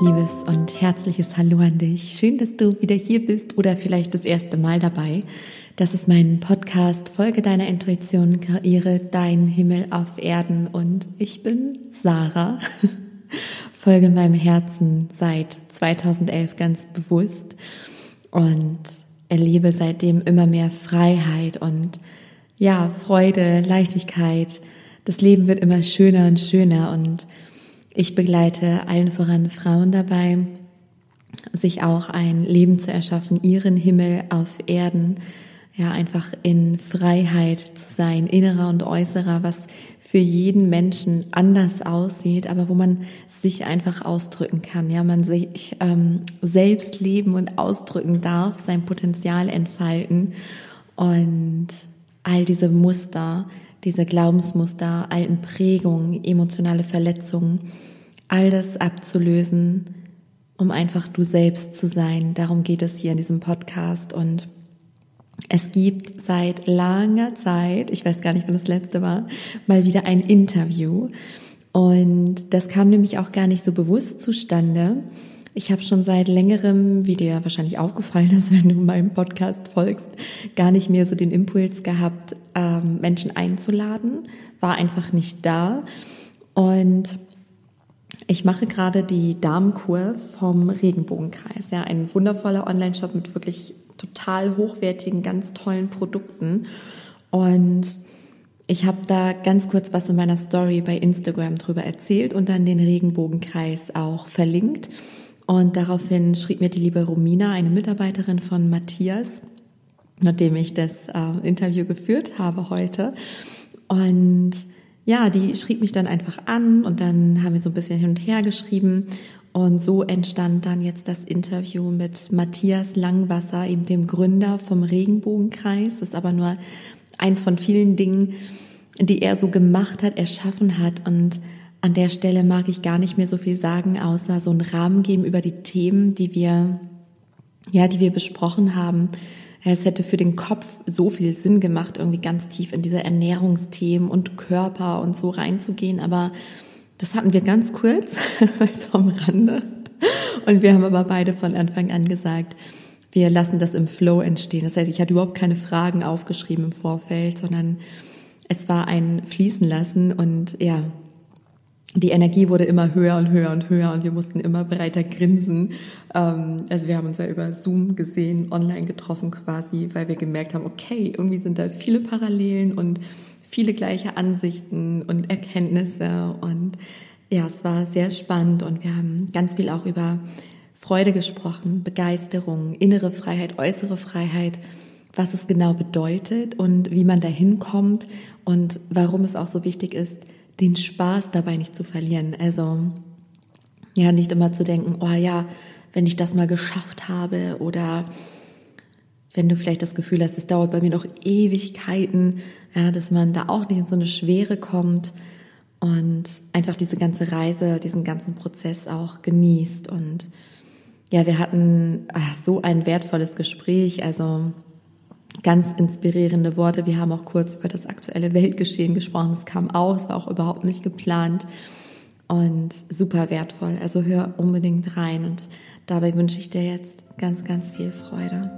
liebes und herzliches Hallo an dich. Schön, dass du wieder hier bist oder vielleicht das erste Mal dabei. Das ist mein Podcast Folge deiner Intuition, kreiere deinen Himmel auf Erden und ich bin Sarah. Folge meinem Herzen seit 2011 ganz bewusst und erlebe seitdem immer mehr Freiheit und ja, Freude, Leichtigkeit. Das Leben wird immer schöner und schöner und ich begleite allen voran Frauen dabei, sich auch ein Leben zu erschaffen, ihren Himmel auf Erden, ja, einfach in Freiheit zu sein, innerer und äußerer, was für jeden Menschen anders aussieht, aber wo man sich einfach ausdrücken kann, ja, man sich ähm, selbst leben und ausdrücken darf, sein Potenzial entfalten. Und all diese Muster, diese Glaubensmuster, alten Prägungen, emotionale Verletzungen, all das abzulösen, um einfach du selbst zu sein. Darum geht es hier in diesem Podcast und es gibt seit langer Zeit, ich weiß gar nicht, wann das letzte war, mal wieder ein Interview. Und das kam nämlich auch gar nicht so bewusst zustande. Ich habe schon seit längerem, wie dir wahrscheinlich aufgefallen ist, wenn du meinem Podcast folgst, gar nicht mehr so den Impuls gehabt, ähm, Menschen einzuladen. War einfach nicht da. Und ich mache gerade die Damenkur vom Regenbogenkreis. Ja, ein wundervoller Online-Shop mit wirklich total hochwertigen, ganz tollen Produkten. Und ich habe da ganz kurz was in meiner Story bei Instagram drüber erzählt und dann den Regenbogenkreis auch verlinkt. Und daraufhin schrieb mir die liebe Romina, eine Mitarbeiterin von Matthias, nachdem ich das äh, Interview geführt habe heute. Und ja, die schrieb mich dann einfach an und dann haben wir so ein bisschen hin und her geschrieben. Und so entstand dann jetzt das Interview mit Matthias Langwasser, eben dem Gründer vom Regenbogenkreis. Das ist aber nur eins von vielen Dingen, die er so gemacht hat, erschaffen hat. Und an der Stelle mag ich gar nicht mehr so viel sagen, außer so einen Rahmen geben über die Themen, die wir, ja, die wir besprochen haben. Es hätte für den Kopf so viel Sinn gemacht, irgendwie ganz tief in diese Ernährungsthemen und Körper und so reinzugehen. Aber das hatten wir ganz kurz, so am Rande. Und wir haben aber beide von Anfang an gesagt, wir lassen das im Flow entstehen. Das heißt, ich hatte überhaupt keine Fragen aufgeschrieben im Vorfeld, sondern es war ein Fließen lassen und ja, die Energie wurde immer höher und höher und höher und wir mussten immer breiter grinsen. Ähm, also wir haben uns ja über Zoom gesehen, online getroffen quasi, weil wir gemerkt haben, okay, irgendwie sind da viele Parallelen und viele gleiche Ansichten und Erkenntnisse und ja, es war sehr spannend und wir haben ganz viel auch über Freude gesprochen, Begeisterung, innere Freiheit, äußere Freiheit, was es genau bedeutet und wie man dahin kommt und warum es auch so wichtig ist, den Spaß dabei nicht zu verlieren. Also ja, nicht immer zu denken, oh ja, wenn ich das mal geschafft habe oder wenn du vielleicht das Gefühl hast, es dauert bei mir noch Ewigkeiten, ja, dass man da auch nicht in so eine Schwere kommt und einfach diese ganze Reise, diesen ganzen Prozess auch genießt. Und ja, wir hatten ach, so ein wertvolles Gespräch, also ganz inspirierende Worte. Wir haben auch kurz über das aktuelle Weltgeschehen gesprochen. Es kam auch, es war auch überhaupt nicht geplant und super wertvoll. Also hör unbedingt rein und dabei wünsche ich dir jetzt ganz, ganz viel Freude.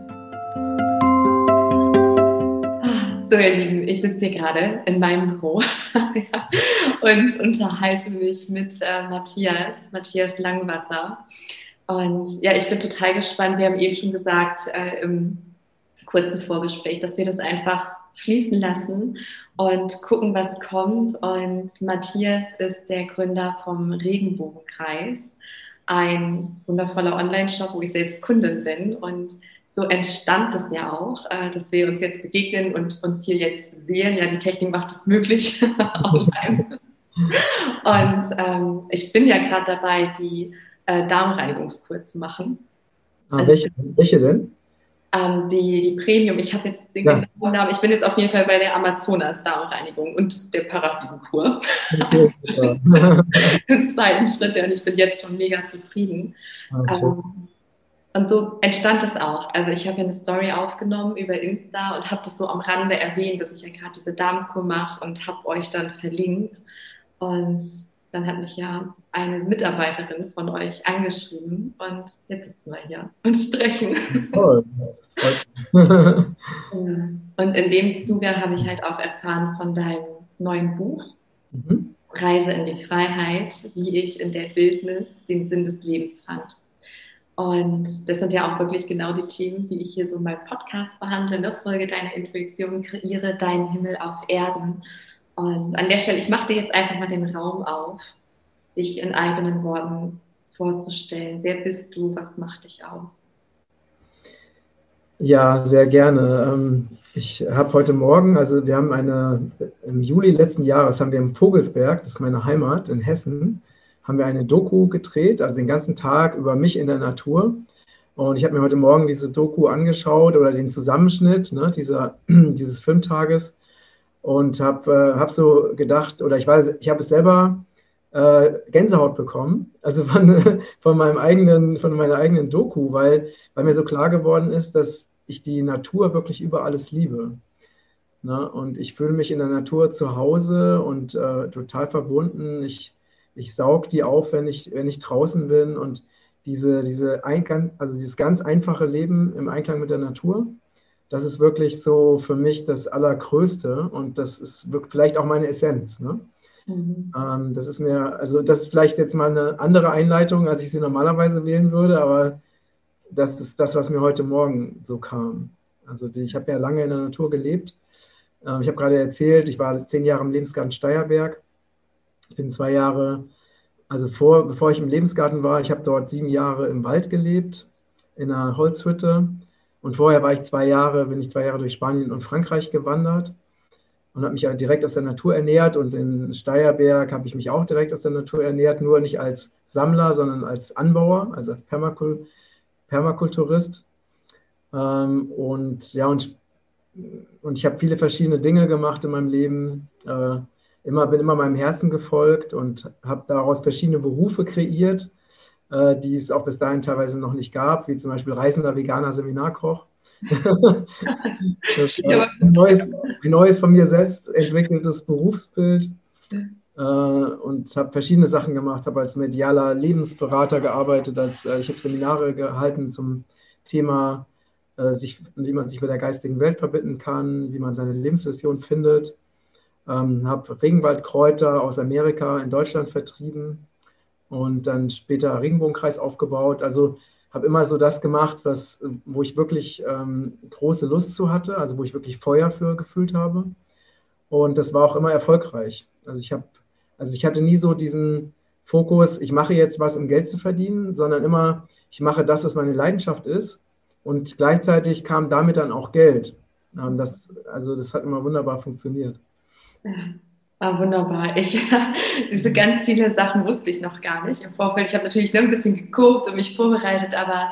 So, ihr Lieben, ich sitze hier gerade in meinem Büro und unterhalte mich mit äh, Matthias, Matthias Langwasser. Und ja, ich bin total gespannt. Wir haben eben schon gesagt, äh, im kurzen Vorgespräch, dass wir das einfach fließen lassen und gucken, was kommt. Und Matthias ist der Gründer vom Regenbogenkreis, ein wundervoller Online-Shop, wo ich selbst Kundin bin. Und so entstand es ja auch, äh, dass wir uns jetzt begegnen und uns hier jetzt sehen. Ja, die Technik macht es möglich online. Und ähm, ich bin ja gerade dabei, die äh, Darmreinigungskur zu machen. Ah, welche, welche denn? Ähm, die, die Premium, ich habe jetzt den ja. genauen Namen, ich bin jetzt auf jeden Fall bei der Amazonas Darmreinigung und der Paraffinkur. Okay, Im zweiten Schritt, und ich bin jetzt schon mega zufrieden. Also. Ähm, und so entstand es auch. Also ich habe ja eine Story aufgenommen über Insta und habe das so am Rande erwähnt, dass ich ja gerade diese Darmkur mache und habe euch dann verlinkt. Und dann hat mich ja eine Mitarbeiterin von euch angeschrieben und jetzt sitzen wir hier und sprechen. Toll. und in dem Zuge habe ich halt auch erfahren von deinem neuen Buch, mhm. Reise in die Freiheit, wie ich in der Wildnis den Sinn des Lebens fand. Und das sind ja auch wirklich genau die Themen, die ich hier so in meinem Podcast behandle. Ne? Folge deiner Intuition, kreiere deinen Himmel auf Erden. Und an der Stelle, ich mache dir jetzt einfach mal den Raum auf, dich in eigenen Worten vorzustellen. Wer bist du? Was macht dich aus? Ja, sehr gerne. Ähm, ich habe heute Morgen, also wir haben eine, im Juli letzten Jahres haben wir im Vogelsberg, das ist meine Heimat in Hessen, haben wir eine Doku gedreht, also den ganzen Tag über mich in der Natur. Und ich habe mir heute Morgen diese Doku angeschaut oder den Zusammenschnitt ne, dieser, dieses Filmtages und habe äh, hab so gedacht, oder ich weiß, ich habe es selber äh, Gänsehaut bekommen, also von, von, meinem eigenen, von meiner eigenen Doku, weil, weil mir so klar geworden ist, dass ich die Natur wirklich über alles liebe. Ne? Und ich fühle mich in der Natur zu Hause und äh, total verbunden. Ich, ich saug die auf, wenn ich, wenn ich draußen bin und diese, diese Einklang, also dieses ganz einfache Leben im Einklang mit der Natur, das ist wirklich so für mich das Allergrößte und das ist vielleicht auch meine Essenz. Ne? Mhm. Ähm, das ist mir, also das ist vielleicht jetzt mal eine andere Einleitung, als ich sie normalerweise wählen würde, aber das ist das, was mir heute Morgen so kam. Also die, ich habe ja lange in der Natur gelebt. Äh, ich habe gerade erzählt, ich war zehn Jahre im Lebensgarten Steierberg. Ich bin zwei Jahre, also vor, bevor ich im Lebensgarten war, ich habe dort sieben Jahre im Wald gelebt, in einer Holzhütte. Und vorher war ich zwei Jahre, bin ich zwei Jahre durch Spanien und Frankreich gewandert und habe mich direkt aus der Natur ernährt. Und in Steierberg habe ich mich auch direkt aus der Natur ernährt, nur nicht als Sammler, sondern als Anbauer, also als Permakul Permakulturist. Ähm, und ja, und, und ich habe viele verschiedene Dinge gemacht in meinem Leben. Äh, immer, bin immer meinem Herzen gefolgt und habe daraus verschiedene Berufe kreiert äh, die es auch bis dahin teilweise noch nicht gab, wie zum Beispiel reisender veganer Seminarkoch. das, äh, ein, neues, ein neues von mir selbst entwickeltes Berufsbild und habe verschiedene Sachen gemacht, habe als medialer Lebensberater gearbeitet, als äh, ich habe Seminare gehalten zum Thema, äh, sich, wie man sich mit der geistigen Welt verbinden kann, wie man seine Lebensvision findet. Ähm, habe Regenwaldkräuter aus Amerika in Deutschland vertrieben und dann später Regenbogenkreis aufgebaut. Also habe immer so das gemacht, was, wo ich wirklich ähm, große Lust zu hatte, also wo ich wirklich Feuer für gefühlt habe. Und das war auch immer erfolgreich. Also ich habe, also ich hatte nie so diesen Fokus, ich mache jetzt was, um Geld zu verdienen, sondern immer, ich mache das, was meine Leidenschaft ist. Und gleichzeitig kam damit dann auch Geld. Ähm, das, also das hat immer wunderbar funktioniert. Ja. Ah, wunderbar. Ich, diese ganz viele Sachen wusste ich noch gar nicht im Vorfeld. Ich habe natürlich nur ein bisschen geguckt und mich vorbereitet, aber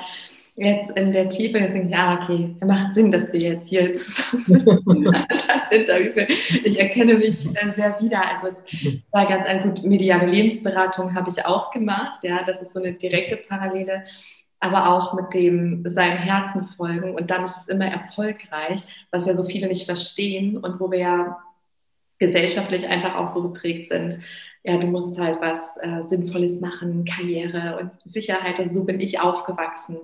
jetzt in der Tiefe, jetzt denke ich, ah, okay, macht Sinn, dass wir jetzt hier zusammen Interview. Ich erkenne mich äh, sehr wieder. Also da ganz ein gut mediale Lebensberatung habe ich auch gemacht. Ja, das ist so eine direkte Parallele aber auch mit dem seinem Herzen folgen und dann ist es immer erfolgreich, was ja so viele nicht verstehen und wo wir ja gesellschaftlich einfach auch so geprägt sind. Ja, du musst halt was äh, Sinnvolles machen, Karriere und Sicherheit. Also so bin ich aufgewachsen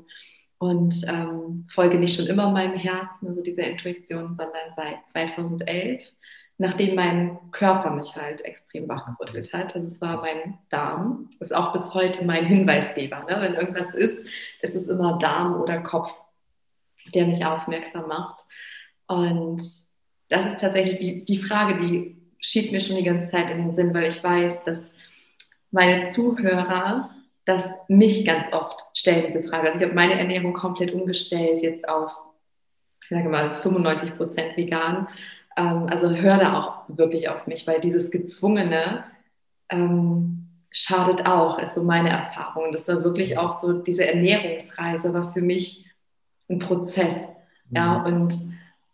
und ähm, folge nicht schon immer meinem Herzen, also dieser Intuition, sondern seit 2011, nachdem mein Körper mich halt extrem wachgerüttelt hat. Also es war mein Darm, ist auch bis heute mein Hinweisgeber. Ne? Wenn irgendwas ist, ist es immer Darm oder Kopf, der mich aufmerksam macht. Und das ist tatsächlich die, die Frage, die schießt mir schon die ganze Zeit in den Sinn, weil ich weiß, dass meine Zuhörer das mich ganz oft stellen, diese Frage. Also ich habe meine Ernährung komplett umgestellt, jetzt auf, ich sage mal, 95 Prozent vegan. Ähm, also hör da auch wirklich auf mich, weil dieses Gezwungene ähm, schadet auch, ist so meine Erfahrung. Das war wirklich auch so, diese Ernährungsreise war für mich ein Prozess. Ja, mhm. und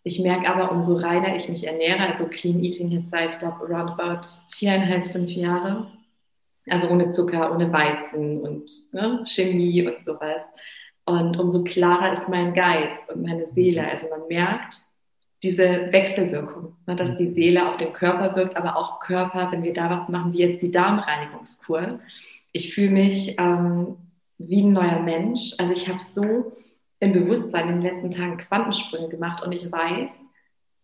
ich merke aber, umso reiner ich mich ernähre, also Clean Eating jetzt seit, ich glaube, roundabout viereinhalb, fünf Jahre, also ohne Zucker, ohne Weizen und ne, Chemie und sowas. Und umso klarer ist mein Geist und meine Seele. Also man merkt, diese Wechselwirkung, ne, dass die Seele auf den Körper wirkt, aber auch Körper, wenn wir da was machen, wie jetzt die Darmreinigungskur. Ich fühle mich ähm, wie ein neuer Mensch. Also ich habe so im Bewusstsein in den letzten Tagen Quantensprünge gemacht und ich weiß,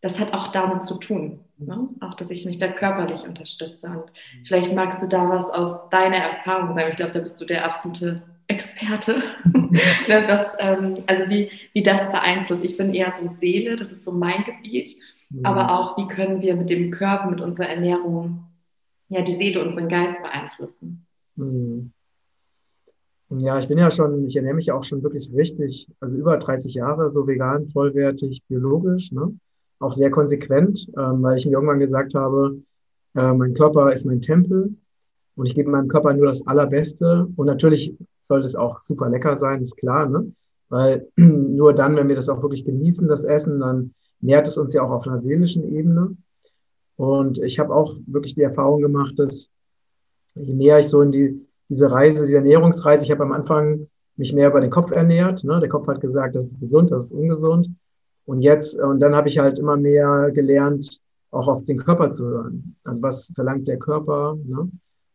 das hat auch damit zu tun. Ne? Auch, dass ich mich da körperlich unterstütze. Und vielleicht magst du da was aus deiner Erfahrung sagen. Ich glaube, da bist du der absolute Experte. das, ähm, also wie, wie das beeinflusst. Ich bin eher so Seele, das ist so mein Gebiet. Mhm. Aber auch, wie können wir mit dem Körper, mit unserer Ernährung, ja, die Seele, unseren Geist beeinflussen. Mhm. Ja, ich bin ja schon, ich ernähre mich ja auch schon wirklich richtig, also über 30 Jahre so vegan, vollwertig, biologisch, ne? Auch sehr konsequent, ähm, weil ich mir irgendwann gesagt habe, äh, mein Körper ist mein Tempel und ich gebe meinem Körper nur das Allerbeste. Und natürlich sollte es auch super lecker sein, ist klar, ne? Weil nur dann, wenn wir das auch wirklich genießen, das Essen, dann nährt es uns ja auch auf einer seelischen Ebene. Und ich habe auch wirklich die Erfahrung gemacht, dass je mehr ich so in die diese Reise, diese Ernährungsreise, ich habe am Anfang mich mehr über den Kopf ernährt. Ne? Der Kopf hat gesagt, das ist gesund, das ist ungesund. Und jetzt, und dann habe ich halt immer mehr gelernt, auch auf den Körper zu hören. Also was verlangt der Körper? Ne?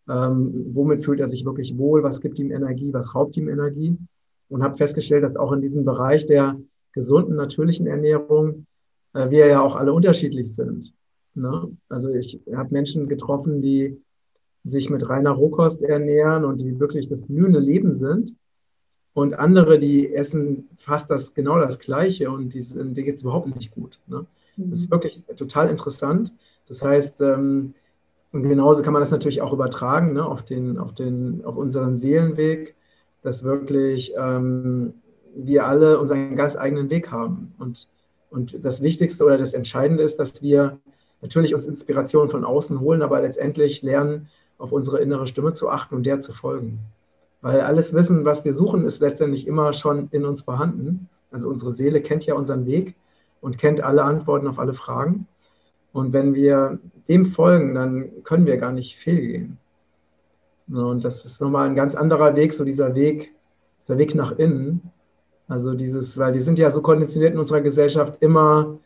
Ähm, womit fühlt er sich wirklich wohl? Was gibt ihm Energie? Was raubt ihm Energie? Und habe festgestellt, dass auch in diesem Bereich der gesunden, natürlichen Ernährung äh, wir ja auch alle unterschiedlich sind. Ne? Also ich habe Menschen getroffen, die sich mit reiner Rohkost ernähren und die wirklich das blühende Leben sind. Und andere, die essen fast das genau das Gleiche und die, denen geht es überhaupt nicht gut. Ne? Das ist mhm. wirklich total interessant. Das heißt, ähm, und genauso kann man das natürlich auch übertragen ne, auf, den, auf, den, auf unseren Seelenweg, dass wirklich ähm, wir alle unseren ganz eigenen Weg haben. Und, und das Wichtigste oder das Entscheidende ist, dass wir natürlich uns Inspiration von außen holen, aber letztendlich lernen, auf unsere innere Stimme zu achten und der zu folgen. Weil alles Wissen, was wir suchen, ist letztendlich immer schon in uns vorhanden. Also unsere Seele kennt ja unseren Weg und kennt alle Antworten auf alle Fragen. Und wenn wir dem folgen, dann können wir gar nicht fehlgehen. Und das ist nochmal ein ganz anderer Weg, so dieser Weg, dieser Weg nach innen. Also dieses, weil wir sind ja so konditioniert in unserer Gesellschaft, immer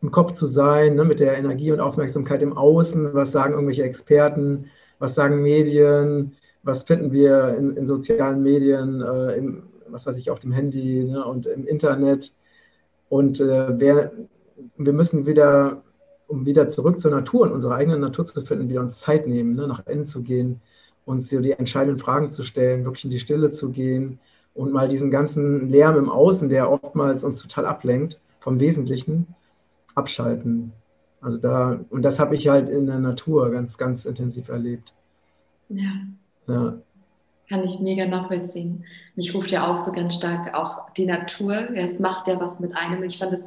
im Kopf zu sein, ne, mit der Energie und Aufmerksamkeit im Außen. Was sagen irgendwelche Experten? Was sagen Medien? Was finden wir in, in sozialen Medien, äh, im, was weiß ich, auf dem Handy ne, und im Internet? Und äh, wer, wir müssen wieder, um wieder zurück zur Natur und unserer eigenen Natur zu finden, wieder uns Zeit nehmen, ne, nach innen zu gehen, uns die entscheidenden Fragen zu stellen, wirklich in die Stille zu gehen und mal diesen ganzen Lärm im Außen, der oftmals uns total ablenkt vom Wesentlichen, abschalten. Also da, und das habe ich halt in der Natur ganz, ganz intensiv erlebt. Ja. Ja. Kann ich mega nachvollziehen. Mich ruft ja auch so ganz stark auch die Natur. Es macht ja was mit einem. Ich fand es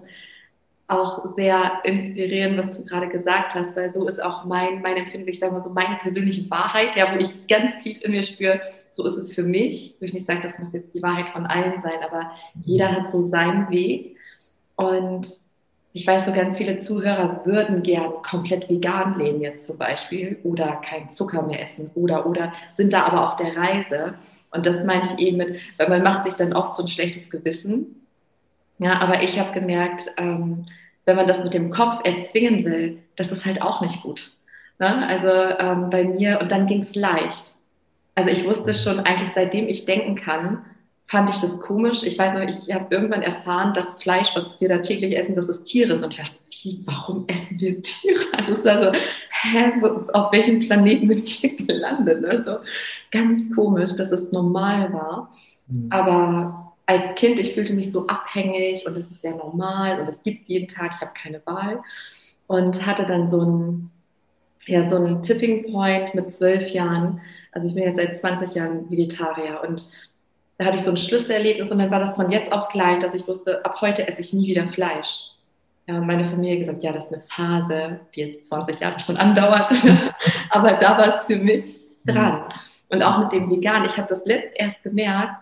auch sehr inspirierend, was du gerade gesagt hast, weil so ist auch mein, mein Empfinden, ich sage mal so, meine persönliche Wahrheit, ja, wo ich ganz tief in mir spüre, so ist es für mich. Wo ich nicht sage, das muss jetzt die Wahrheit von allen sein, aber jeder hat so seinen Weg. Und ich weiß, so ganz viele Zuhörer würden gern komplett vegan leben jetzt zum Beispiel oder kein Zucker mehr essen oder oder sind da aber auf der Reise. Und das meine ich eben mit, weil man macht sich dann oft so ein schlechtes Gewissen. Ja, aber ich habe gemerkt, ähm, wenn man das mit dem Kopf erzwingen will, das ist halt auch nicht gut. Ne? Also ähm, bei mir, und dann ging es leicht. Also ich wusste schon eigentlich, seitdem ich denken kann, fand ich das komisch. Ich weiß noch, ich habe irgendwann erfahren, dass Fleisch, was wir da täglich essen, dass es Tiere sind. Und ich dachte, wie, warum essen wir Tiere? Also es ist also, hä, auf welchem Planeten bin ich hier gelandet? Also ganz komisch, dass es normal war. Mhm. Aber als Kind, ich fühlte mich so abhängig und es ist ja normal und es gibt jeden Tag, ich habe keine Wahl. Und hatte dann so einen, ja, so einen Tipping Point mit zwölf Jahren. Also ich bin jetzt seit 20 Jahren Vegetarier und da hatte ich so ein Schlüsselerlebnis und dann war das von jetzt auf gleich, dass ich wusste, ab heute esse ich nie wieder Fleisch. Ja, und meine Familie gesagt, ja, das ist eine Phase, die jetzt 20 Jahre schon andauert. Aber da war es für mich dran. Und auch mit dem Vegan. Ich habe das letzt erst gemerkt,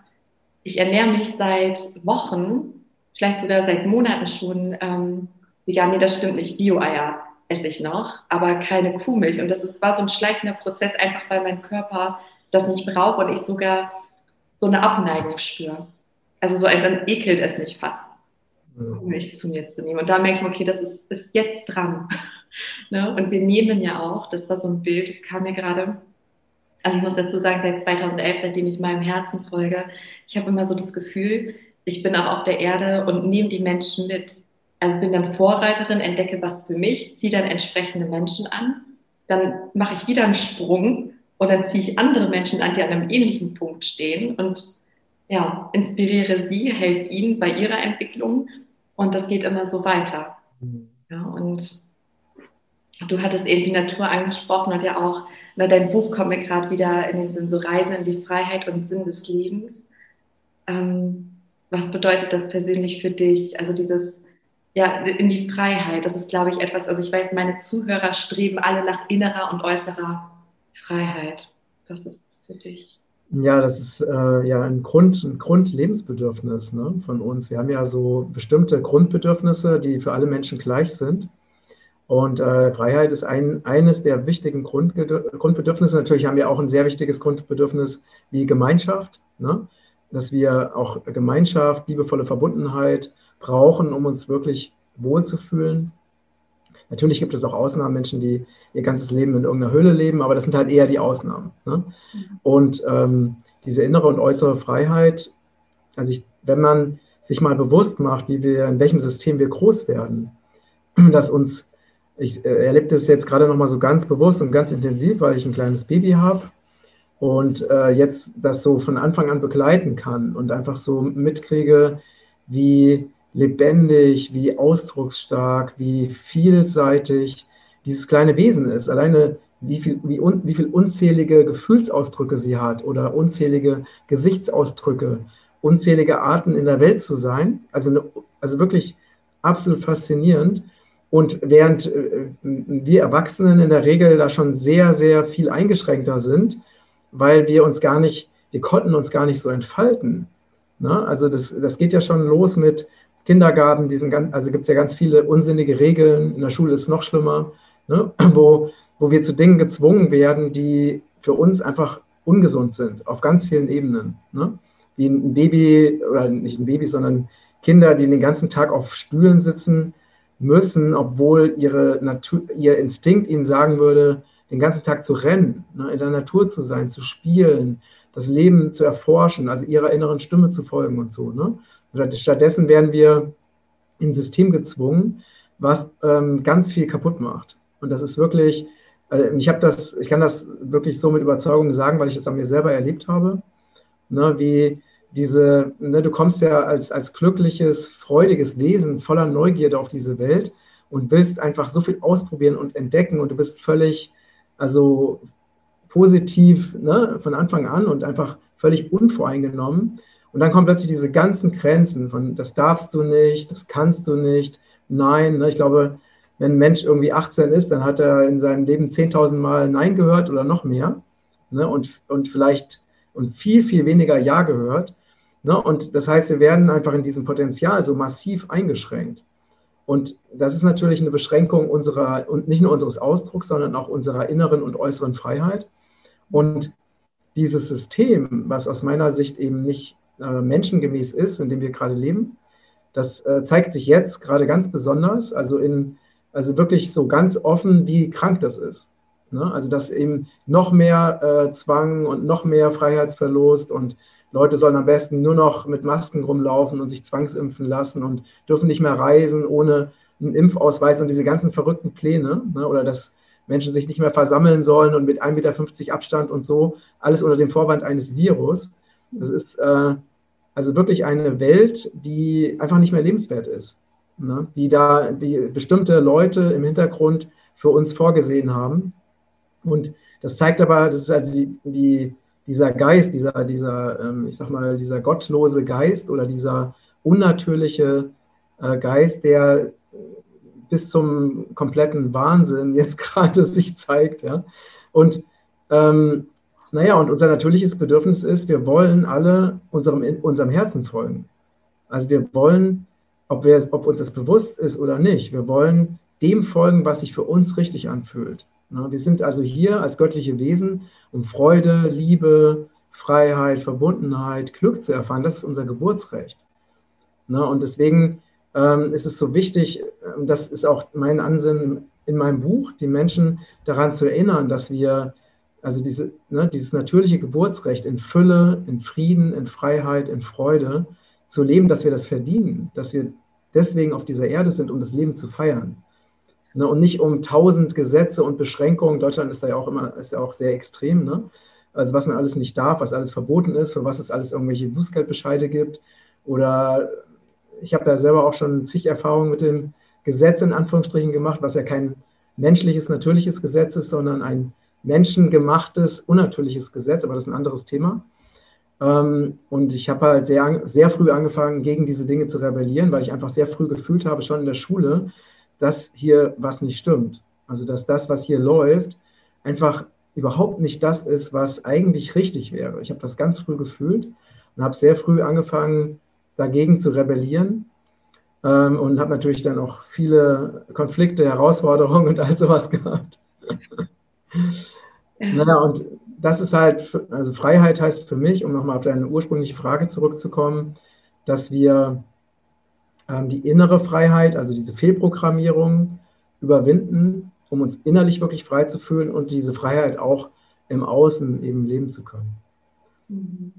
ich ernähre mich seit Wochen, vielleicht sogar seit Monaten schon ähm, vegan. Nee, das stimmt nicht. Bio-Eier esse ich noch, aber keine Kuhmilch. Und das ist, war so ein schleichender Prozess, einfach weil mein Körper das nicht braucht und ich sogar so eine Abneigung spüre. Also so ein, dann ekelt es mich fast. um mich zu mir zu nehmen. Und da merke ich, okay, das ist, ist jetzt dran. ne? Und wir nehmen ja auch, das war so ein Bild, das kam mir gerade, also ich muss dazu sagen, seit 2011, seitdem ich meinem Herzen folge, ich habe immer so das Gefühl, ich bin auch auf der Erde und nehme die Menschen mit. Also bin dann Vorreiterin, entdecke was für mich, ziehe dann entsprechende Menschen an, dann mache ich wieder einen Sprung und dann ziehe ich andere Menschen an, die an einem ähnlichen Punkt stehen und ja, inspiriere sie, helfe ihnen bei ihrer Entwicklung und das geht immer so weiter. Mhm. Ja, und du hattest eben die Natur angesprochen und ja auch, na, dein Buch kommt mir gerade wieder in den Sinn, so Reise in die Freiheit und Sinn des Lebens. Ähm, was bedeutet das persönlich für dich? Also dieses, ja, in die Freiheit, das ist, glaube ich, etwas, also ich weiß, meine Zuhörer streben alle nach innerer und äußerer Freiheit. Was ist das für dich? Ja, das ist äh, ja ein, Grund, ein Grundlebensbedürfnis ne, von uns. Wir haben ja so bestimmte Grundbedürfnisse, die für alle Menschen gleich sind. Und äh, Freiheit ist ein, eines der wichtigen Grund, Grundbedürfnisse. Natürlich haben wir auch ein sehr wichtiges Grundbedürfnis wie Gemeinschaft, ne? dass wir auch Gemeinschaft, liebevolle Verbundenheit brauchen, um uns wirklich wohlzufühlen. Natürlich gibt es auch Ausnahmen, Menschen, die ihr ganzes Leben in irgendeiner Höhle leben, aber das sind halt eher die Ausnahmen. Ne? Mhm. Und ähm, diese innere und äußere Freiheit, also ich, wenn man sich mal bewusst macht, wie wir, in welchem System wir groß werden, dass uns, ich äh, erlebe das jetzt gerade nochmal so ganz bewusst und ganz intensiv, weil ich ein kleines Baby habe und äh, jetzt das so von Anfang an begleiten kann und einfach so mitkriege, wie lebendig, wie ausdrucksstark, wie vielseitig dieses kleine Wesen ist. Alleine wie viel, wie, un, wie viel unzählige Gefühlsausdrücke sie hat oder unzählige Gesichtsausdrücke, unzählige Arten in der Welt zu sein. Also, eine, also wirklich absolut faszinierend. Und während äh, wir Erwachsenen in der Regel da schon sehr, sehr viel eingeschränkter sind, weil wir uns gar nicht, wir konnten uns gar nicht so entfalten. Ne? Also das, das geht ja schon los mit, Kindergarten, diesen also gibt es ja ganz viele unsinnige Regeln, in der Schule ist es noch schlimmer, ne? wo, wo wir zu Dingen gezwungen werden, die für uns einfach ungesund sind, auf ganz vielen Ebenen. Ne? Wie ein Baby, oder nicht ein Baby, sondern Kinder, die den ganzen Tag auf Stühlen sitzen müssen, obwohl ihre Natur, ihr Instinkt ihnen sagen würde, den ganzen Tag zu rennen, ne? in der Natur zu sein, zu spielen, das Leben zu erforschen, also ihrer inneren Stimme zu folgen und so. Ne? Stattdessen werden wir in ein System gezwungen, was ähm, ganz viel kaputt macht. Und das ist wirklich, äh, ich habe das, ich kann das wirklich so mit Überzeugung sagen, weil ich das an mir selber erlebt habe, ne, wie diese, ne, du kommst ja als, als glückliches, freudiges Wesen voller Neugierde auf diese Welt und willst einfach so viel ausprobieren und entdecken und du bist völlig, also positiv ne, von Anfang an und einfach völlig unvoreingenommen. Und dann kommen plötzlich diese ganzen Grenzen von, das darfst du nicht, das kannst du nicht, nein. Ne? Ich glaube, wenn ein Mensch irgendwie 18 ist, dann hat er in seinem Leben 10.000 Mal Nein gehört oder noch mehr. Ne? Und, und vielleicht und viel, viel weniger Ja gehört. Ne? Und das heißt, wir werden einfach in diesem Potenzial so massiv eingeschränkt. Und das ist natürlich eine Beschränkung unserer, und nicht nur unseres Ausdrucks, sondern auch unserer inneren und äußeren Freiheit. Und dieses System, was aus meiner Sicht eben nicht äh, menschengemäß ist, in dem wir gerade leben. Das äh, zeigt sich jetzt gerade ganz besonders, also, in, also wirklich so ganz offen, wie krank das ist. Ne? Also dass eben noch mehr äh, Zwang und noch mehr Freiheitsverlust und Leute sollen am besten nur noch mit Masken rumlaufen und sich zwangsimpfen lassen und dürfen nicht mehr reisen ohne einen Impfausweis und diese ganzen verrückten Pläne. Ne? Oder dass Menschen sich nicht mehr versammeln sollen und mit 1,50 Meter Abstand und so, alles unter dem Vorwand eines Virus. Das ist äh, also wirklich eine Welt, die einfach nicht mehr lebenswert ist. Ne? Die da die bestimmte Leute im Hintergrund für uns vorgesehen haben. Und das zeigt aber, das ist also die, die, dieser Geist, dieser, dieser, ähm, ich sag mal, dieser gottlose Geist oder dieser unnatürliche äh, Geist, der bis zum kompletten Wahnsinn jetzt gerade sich zeigt. Ja? Und ähm, naja, und unser natürliches Bedürfnis ist, wir wollen alle unserem, unserem Herzen folgen. Also wir wollen, ob, wir, ob uns das bewusst ist oder nicht, wir wollen dem folgen, was sich für uns richtig anfühlt. Wir sind also hier als göttliche Wesen, um Freude, Liebe, Freiheit, Verbundenheit, Glück zu erfahren. Das ist unser Geburtsrecht. Und deswegen ähm, ist es so wichtig, und das ist auch mein Ansinnen in meinem Buch, die Menschen daran zu erinnern, dass wir also diese, ne, dieses natürliche Geburtsrecht in Fülle, in Frieden, in Freiheit, in Freude zu leben, dass wir das verdienen, dass wir deswegen auf dieser Erde sind, um das Leben zu feiern. Ne, und nicht um tausend Gesetze und Beschränkungen. Deutschland ist da ja auch immer, ist ja auch sehr extrem, ne? Also was man alles nicht darf, was alles verboten ist, für was es alles irgendwelche Bußgeldbescheide gibt. Oder ich habe ja selber auch schon zig Erfahrungen mit dem Gesetz in Anführungsstrichen gemacht, was ja kein menschliches, natürliches Gesetz ist, sondern ein menschengemachtes, unnatürliches Gesetz, aber das ist ein anderes Thema. Ähm, und ich habe halt sehr, sehr früh angefangen, gegen diese Dinge zu rebellieren, weil ich einfach sehr früh gefühlt habe, schon in der Schule, dass hier was nicht stimmt. Also dass das, was hier läuft, einfach überhaupt nicht das ist, was eigentlich richtig wäre. Ich habe das ganz früh gefühlt und habe sehr früh angefangen, dagegen zu rebellieren ähm, und habe natürlich dann auch viele Konflikte, Herausforderungen und all sowas gehabt. Naja, und das ist halt, also Freiheit heißt für mich, um nochmal auf deine ursprüngliche Frage zurückzukommen, dass wir ähm, die innere Freiheit, also diese Fehlprogrammierung überwinden, um uns innerlich wirklich frei zu fühlen und diese Freiheit auch im Außen eben leben zu können. Mhm.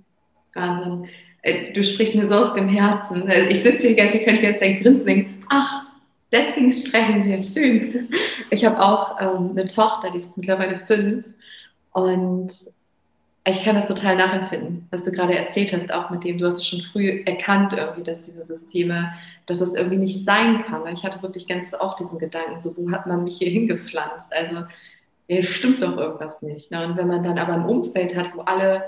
Wahnsinn. Äh, du sprichst mir so aus dem Herzen. Ich sitze hier ganz, ich könnte jetzt ein Grinsen denken, ach, deswegen sprechen wir, schön. Ich habe auch ähm, eine Tochter, die ist mittlerweile fünf und ich kann das total nachempfinden, was du gerade erzählt hast, auch mit dem, du hast es schon früh erkannt irgendwie, dass diese Systeme, dass es irgendwie nicht sein kann. Ich hatte wirklich ganz oft diesen Gedanken, so, wo hat man mich hier hingepflanzt? Also, ja, stimmt doch irgendwas nicht. Ne? Und wenn man dann aber ein Umfeld hat, wo alle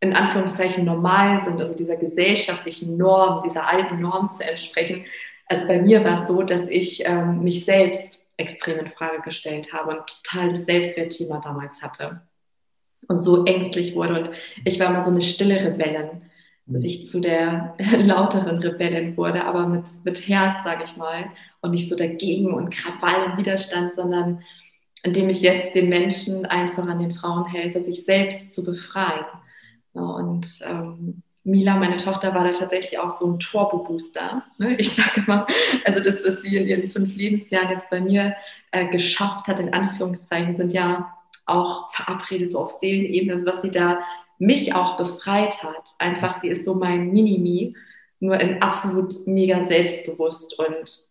in Anführungszeichen normal sind, also dieser gesellschaftlichen Norm, dieser alten Norm zu entsprechen. Also bei mir war es so, dass ich ähm, mich selbst extrem in Frage gestellt habe und total das Selbstwertthema damals hatte und so ängstlich wurde. Und ich war immer so eine stille Rebellin, bis ich zu der lauteren Rebellin wurde, aber mit, mit Herz, sage ich mal, und nicht so dagegen und Krawall und Widerstand, sondern indem ich jetzt den Menschen einfach an den Frauen helfe, sich selbst zu befreien und ähm, Mila, meine Tochter, war da tatsächlich auch so ein Turbo-Booster. Ne? Ich sage immer, also das, was sie in ihren fünf Lebensjahren jetzt bei mir äh, geschafft hat, in Anführungszeichen, sind ja auch verabredet so auf Seelenebene, also was sie da mich auch befreit hat. Einfach, sie ist so mein Minimi, nur in absolut mega selbstbewusst und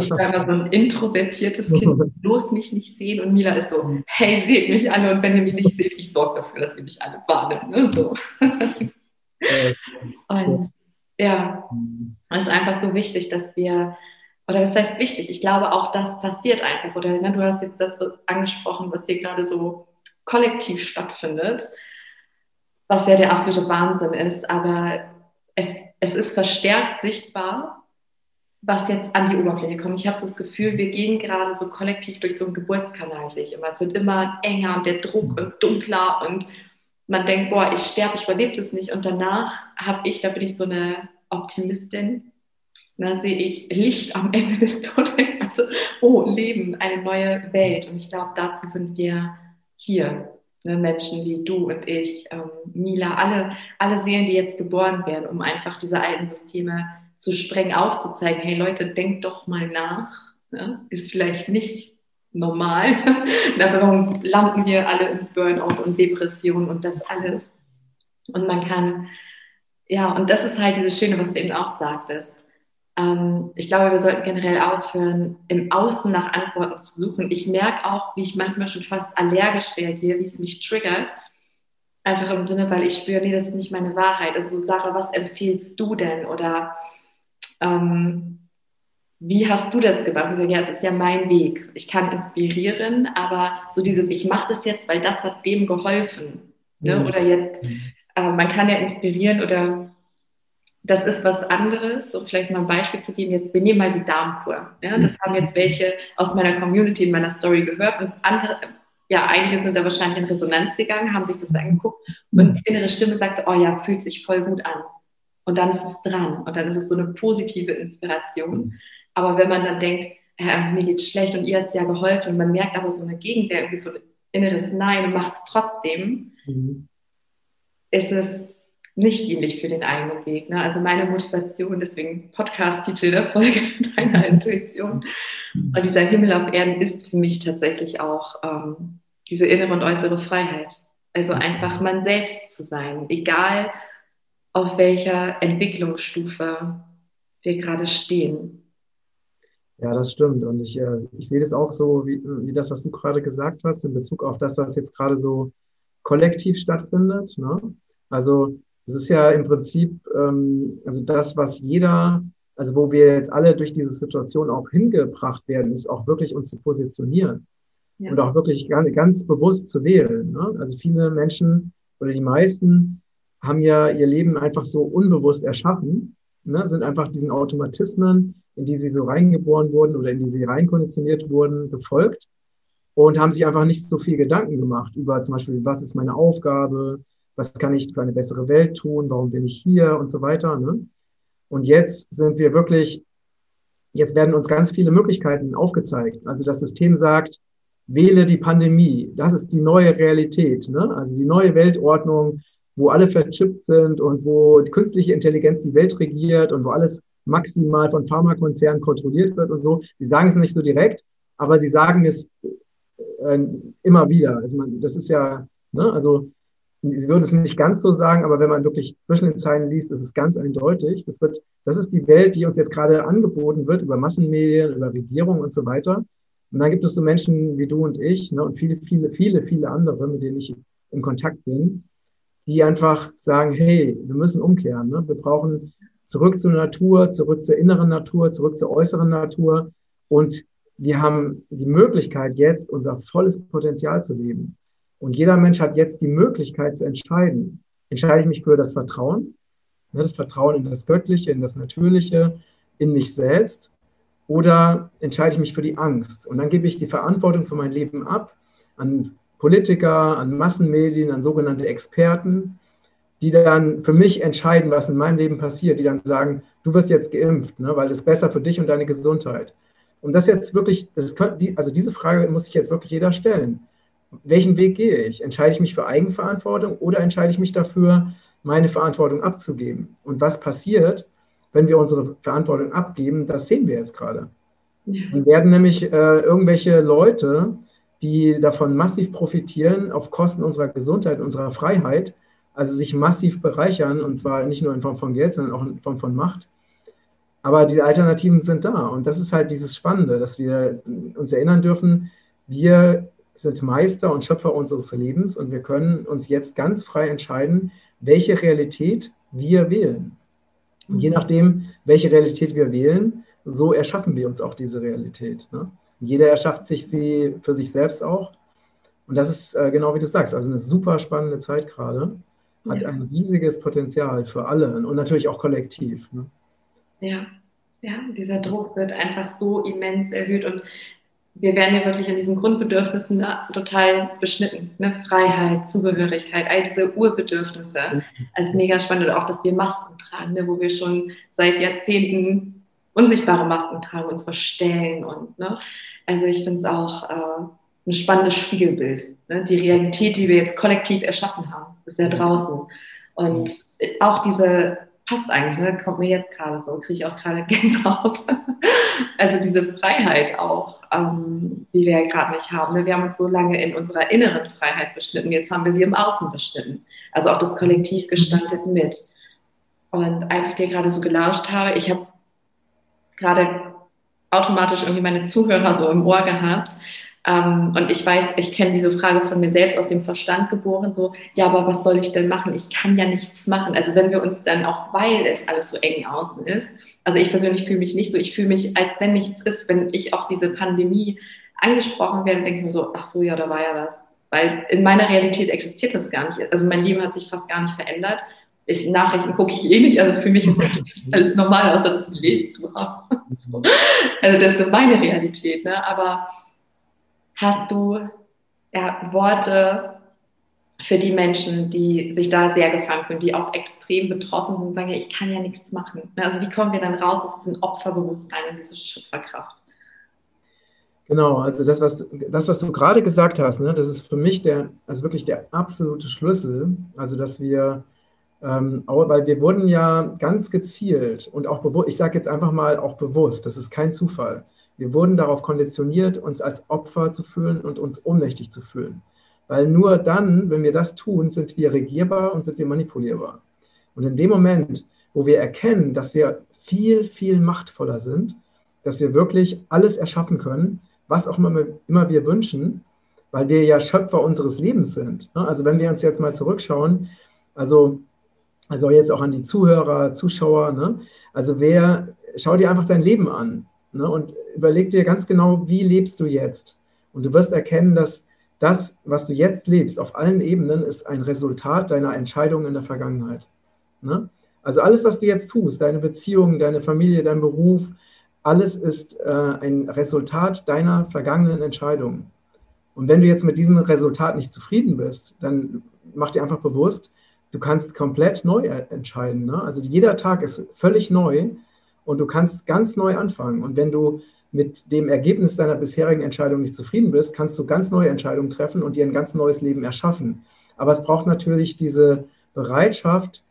ich war immer so ein introvertiertes Kind, bloß mich nicht sehen. Und Mila ist so, hey, seht mich alle. Und wenn ihr mich nicht seht, ich sorge dafür, dass ihr mich alle wahrnimmt. Ne? So. und ja, es ist einfach so wichtig, dass wir, oder was heißt wichtig? Ich glaube, auch das passiert einfach. Oder ne, du hast jetzt das angesprochen, was hier gerade so kollektiv stattfindet, was ja der absolute Wahnsinn ist. Aber es, es ist verstärkt sichtbar was jetzt an die Oberfläche kommt. Ich habe so das Gefühl, wir gehen gerade so kollektiv durch so einen Geburtskanal, sehe ich immer. Es wird immer enger und der Druck und dunkler und man denkt, boah, ich sterbe, ich überlebe das nicht. Und danach habe ich, da bin ich so eine Optimistin, da sehe ich Licht am Ende des Tunnels. Also, oh, Leben, eine neue Welt. Und ich glaube, dazu sind wir hier. Ne? Menschen wie du und ich, ähm, Mila, alle, alle Seelen, die jetzt geboren werden, um einfach diese alten Systeme zu streng aufzuzeigen, hey Leute, denkt doch mal nach, ne? ist vielleicht nicht normal. warum landen wir alle im Burnout und Depression und das alles? Und man kann, ja, und das ist halt dieses Schöne, was du eben auch sagtest. Ähm, ich glaube, wir sollten generell aufhören, im Außen nach Antworten zu suchen. Ich merke auch, wie ich manchmal schon fast allergisch reagiere, wie es mich triggert. Einfach im Sinne, weil ich spüre, nee, das ist nicht meine Wahrheit. Also Sarah, was empfiehlst du denn? Oder ähm, wie hast du das gemacht? Ich sage, ja, es ist ja mein Weg. Ich kann inspirieren, aber so dieses, ich mache das jetzt, weil das hat dem geholfen. Ne? Mhm. Oder jetzt, äh, man kann ja inspirieren oder das ist was anderes, um vielleicht mal ein Beispiel zu geben. Jetzt, wir nehmen mal die Darmkur. Ja? Das haben jetzt welche aus meiner Community in meiner Story gehört und andere, ja, einige sind da wahrscheinlich in Resonanz gegangen, haben sich das angeguckt und die innere Stimme sagte, oh ja, fühlt sich voll gut an. Und dann ist es dran und dann ist es so eine positive Inspiration. Aber wenn man dann denkt, äh, mir geht's schlecht und ihr hat es ja geholfen und man merkt aber so eine Gegenwehr, irgendwie so ein inneres Nein und macht es trotzdem, mhm. ist es nicht dienlich für den eigenen Weg. Ne? Also meine Motivation, deswegen Podcast-Titel der Folge deiner Intuition. Und dieser Himmel auf Erden ist für mich tatsächlich auch ähm, diese innere und äußere Freiheit. Also einfach man selbst zu sein, egal auf welcher Entwicklungsstufe wir gerade stehen. Ja, das stimmt. Und ich, äh, ich sehe das auch so, wie, wie das, was du gerade gesagt hast, in Bezug auf das, was jetzt gerade so kollektiv stattfindet. Ne? Also es ist ja im Prinzip ähm, also das, was jeder, also wo wir jetzt alle durch diese Situation auch hingebracht werden, ist auch wirklich uns zu positionieren ja. und auch wirklich ganz, ganz bewusst zu wählen. Ne? Also viele Menschen oder die meisten haben ja ihr Leben einfach so unbewusst erschaffen, ne? sind einfach diesen Automatismen, in die sie so reingeboren wurden oder in die sie reinkonditioniert wurden, gefolgt und haben sich einfach nicht so viel Gedanken gemacht über zum Beispiel, was ist meine Aufgabe, was kann ich für eine bessere Welt tun, warum bin ich hier und so weiter. Ne? Und jetzt sind wir wirklich, jetzt werden uns ganz viele Möglichkeiten aufgezeigt. Also das System sagt, wähle die Pandemie. Das ist die neue Realität. Ne? Also die neue Weltordnung, wo alle verchippt sind und wo die künstliche Intelligenz die Welt regiert und wo alles maximal von Pharmakonzernen kontrolliert wird und so. Sie sagen es nicht so direkt, aber sie sagen es äh, immer wieder. Also man, das ist ja, ne, also Sie würden es nicht ganz so sagen, aber wenn man wirklich zwischen den Zeilen liest, ist es ganz eindeutig. Das wird, das ist die Welt, die uns jetzt gerade angeboten wird über Massenmedien, über Regierung und so weiter. Und dann gibt es so Menschen wie du und ich ne, und viele, viele, viele, viele andere, mit denen ich in Kontakt bin, die einfach sagen, hey, wir müssen umkehren. Ne? Wir brauchen zurück zur Natur, zurück zur inneren Natur, zurück zur äußeren Natur. Und wir haben die Möglichkeit, jetzt unser volles Potenzial zu leben. Und jeder Mensch hat jetzt die Möglichkeit zu entscheiden. Entscheide ich mich für das Vertrauen, ne, das Vertrauen in das Göttliche, in das Natürliche, in mich selbst, oder entscheide ich mich für die Angst? Und dann gebe ich die Verantwortung für mein Leben ab an Politiker, an Massenmedien, an sogenannte Experten, die dann für mich entscheiden, was in meinem Leben passiert, die dann sagen, du wirst jetzt geimpft, ne, weil das ist besser für dich und deine Gesundheit. Und das jetzt wirklich, das könnte, also diese Frage muss sich jetzt wirklich jeder stellen welchen Weg gehe ich? Entscheide ich mich für Eigenverantwortung oder entscheide ich mich dafür, meine Verantwortung abzugeben? Und was passiert, wenn wir unsere Verantwortung abgeben? Das sehen wir jetzt gerade. Dann werden nämlich äh, irgendwelche Leute, die davon massiv profitieren, auf Kosten unserer Gesundheit, unserer Freiheit, also sich massiv bereichern, und zwar nicht nur in Form von Geld, sondern auch in Form von Macht. Aber die Alternativen sind da. Und das ist halt dieses Spannende, dass wir uns erinnern dürfen, wir sind Meister und Schöpfer unseres Lebens und wir können uns jetzt ganz frei entscheiden, welche Realität wir wählen. Und je nachdem, welche Realität wir wählen, so erschaffen wir uns auch diese Realität. Ne? Jeder erschafft sich sie für sich selbst auch. Und das ist äh, genau wie du sagst, also eine super spannende Zeit gerade. Hat ja. ein riesiges Potenzial für alle und natürlich auch kollektiv. Ne? Ja, ja, dieser Druck wird einfach so immens erhöht und wir werden ja wirklich an diesen Grundbedürfnissen total beschnitten. Ne? Freiheit, Zugehörigkeit, all diese Urbedürfnisse. Mhm. Also mega spannend. Und auch, dass wir Masken tragen, ne? wo wir schon seit Jahrzehnten unsichtbare Masken tragen, uns verstellen. Und, ne? Also ich finde es auch äh, ein spannendes Spiegelbild. Ne? Die Realität, die wir jetzt kollektiv erschaffen haben, ist ja draußen. Und auch diese passt eigentlich, ne? kommt mir jetzt gerade so, kriege ich auch gerade Gänsehaut. also diese Freiheit auch, ähm, die wir ja gerade nicht haben. Ne? Wir haben uns so lange in unserer inneren Freiheit beschnitten, jetzt haben wir sie im Außen beschnitten. Also auch das Kollektiv gestaltet mit. Und als ich dir gerade so gelauscht habe, ich habe gerade automatisch irgendwie meine Zuhörer so im Ohr gehabt, ähm, und ich weiß, ich kenne diese Frage von mir selbst aus dem Verstand geboren, so, ja, aber was soll ich denn machen? Ich kann ja nichts machen. Also wenn wir uns dann auch, weil es alles so eng außen ist, also ich persönlich fühle mich nicht so, ich fühle mich, als wenn nichts ist, wenn ich auch diese Pandemie angesprochen werde, denke ich mir so, ach so, ja, da war ja was. Weil in meiner Realität existiert das gar nicht. Also mein Leben hat sich fast gar nicht verändert. Ich, Nachrichten gucke ich eh nicht, also für mich ist alles normal, außer das Leben zu haben. Also das ist meine Realität, ne? Aber Hast du ja, Worte für die Menschen, die sich da sehr gefangen fühlen, die auch extrem betroffen sind und sagen, ja, ich kann ja nichts machen. Ne, also wie kommen wir dann raus aus diesem Opferbewusstsein in diese Schöpferkraft? Genau, also das, was, das, was du gerade gesagt hast, ne, das ist für mich der, also wirklich der absolute Schlüssel. Also, dass wir Ähm, weil wir wurden ja ganz gezielt und auch bewusst, ich sage jetzt einfach mal auch bewusst, das ist kein Zufall. Wir wurden darauf konditioniert, uns als Opfer zu fühlen und uns ohnmächtig zu fühlen. Weil nur dann, wenn wir das tun, sind wir regierbar und sind wir manipulierbar. Und in dem Moment, wo wir erkennen, dass wir viel, viel machtvoller sind, dass wir wirklich alles erschaffen können, was auch immer, immer wir wünschen, weil wir ja Schöpfer unseres Lebens sind. Ne? Also wenn wir uns jetzt mal zurückschauen, also, also jetzt auch an die Zuhörer, Zuschauer, ne? also wer, schau dir einfach dein Leben an ne? und überleg dir ganz genau, wie lebst du jetzt? Und du wirst erkennen, dass das, was du jetzt lebst, auf allen Ebenen, ist ein Resultat deiner Entscheidungen in der Vergangenheit. Ne? Also alles, was du jetzt tust, deine Beziehungen, deine Familie, dein Beruf, alles ist äh, ein Resultat deiner vergangenen Entscheidungen. Und wenn du jetzt mit diesem Resultat nicht zufrieden bist, dann mach dir einfach bewusst, du kannst komplett neu entscheiden. Ne? Also jeder Tag ist völlig neu und du kannst ganz neu anfangen. Und wenn du mit dem Ergebnis deiner bisherigen Entscheidung nicht zufrieden bist, kannst du ganz neue Entscheidungen treffen und dir ein ganz neues Leben erschaffen. Aber es braucht natürlich diese Bereitschaft,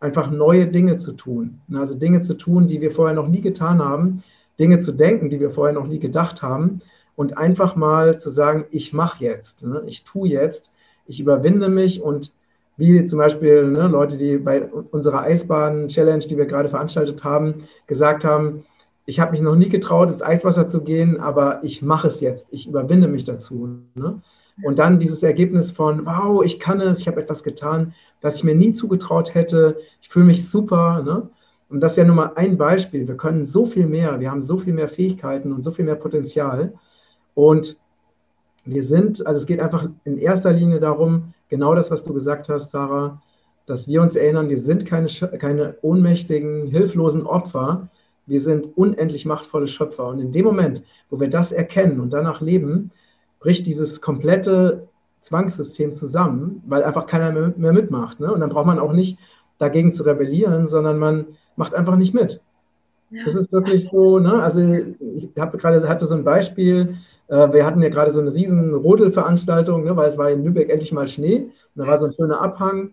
einfach neue Dinge zu tun. Also Dinge zu tun, die wir vorher noch nie getan haben, Dinge zu denken, die wir vorher noch nie gedacht haben und einfach mal zu sagen, ich mache jetzt, ne? ich tue jetzt, ich überwinde mich und wie zum Beispiel ne, Leute, die bei unserer Eisbahn-Challenge, die wir gerade veranstaltet haben, gesagt haben, ich habe mich noch nie getraut, ins Eiswasser zu gehen, aber ich mache es jetzt, ich überwinde mich dazu. Ne? Und dann dieses Ergebnis von, wow, ich kann es, ich habe etwas getan, das ich mir nie zugetraut hätte, ich fühle mich super. Ne? Und das ist ja nur mal ein Beispiel. Wir können so viel mehr, wir haben so viel mehr Fähigkeiten und so viel mehr Potenzial. Und wir sind, also es geht einfach in erster Linie darum, genau das, was du gesagt hast, Sarah, dass wir uns erinnern, wir sind keine, keine ohnmächtigen, hilflosen Opfer, wir sind unendlich machtvolle Schöpfer. Und in dem Moment, wo wir das erkennen und danach leben, bricht dieses komplette Zwangssystem zusammen, weil einfach keiner mehr, mitmacht. Ne? Und dann braucht man auch nicht dagegen zu rebellieren, sondern man macht einfach nicht mit. Ja. Das ist wirklich so, ne? also ich habe gerade hatte so ein Beispiel, wir hatten ja gerade so eine riesen Rodelveranstaltung, ne? weil es war in Lübeck endlich mal Schnee und da war so ein schöner Abhang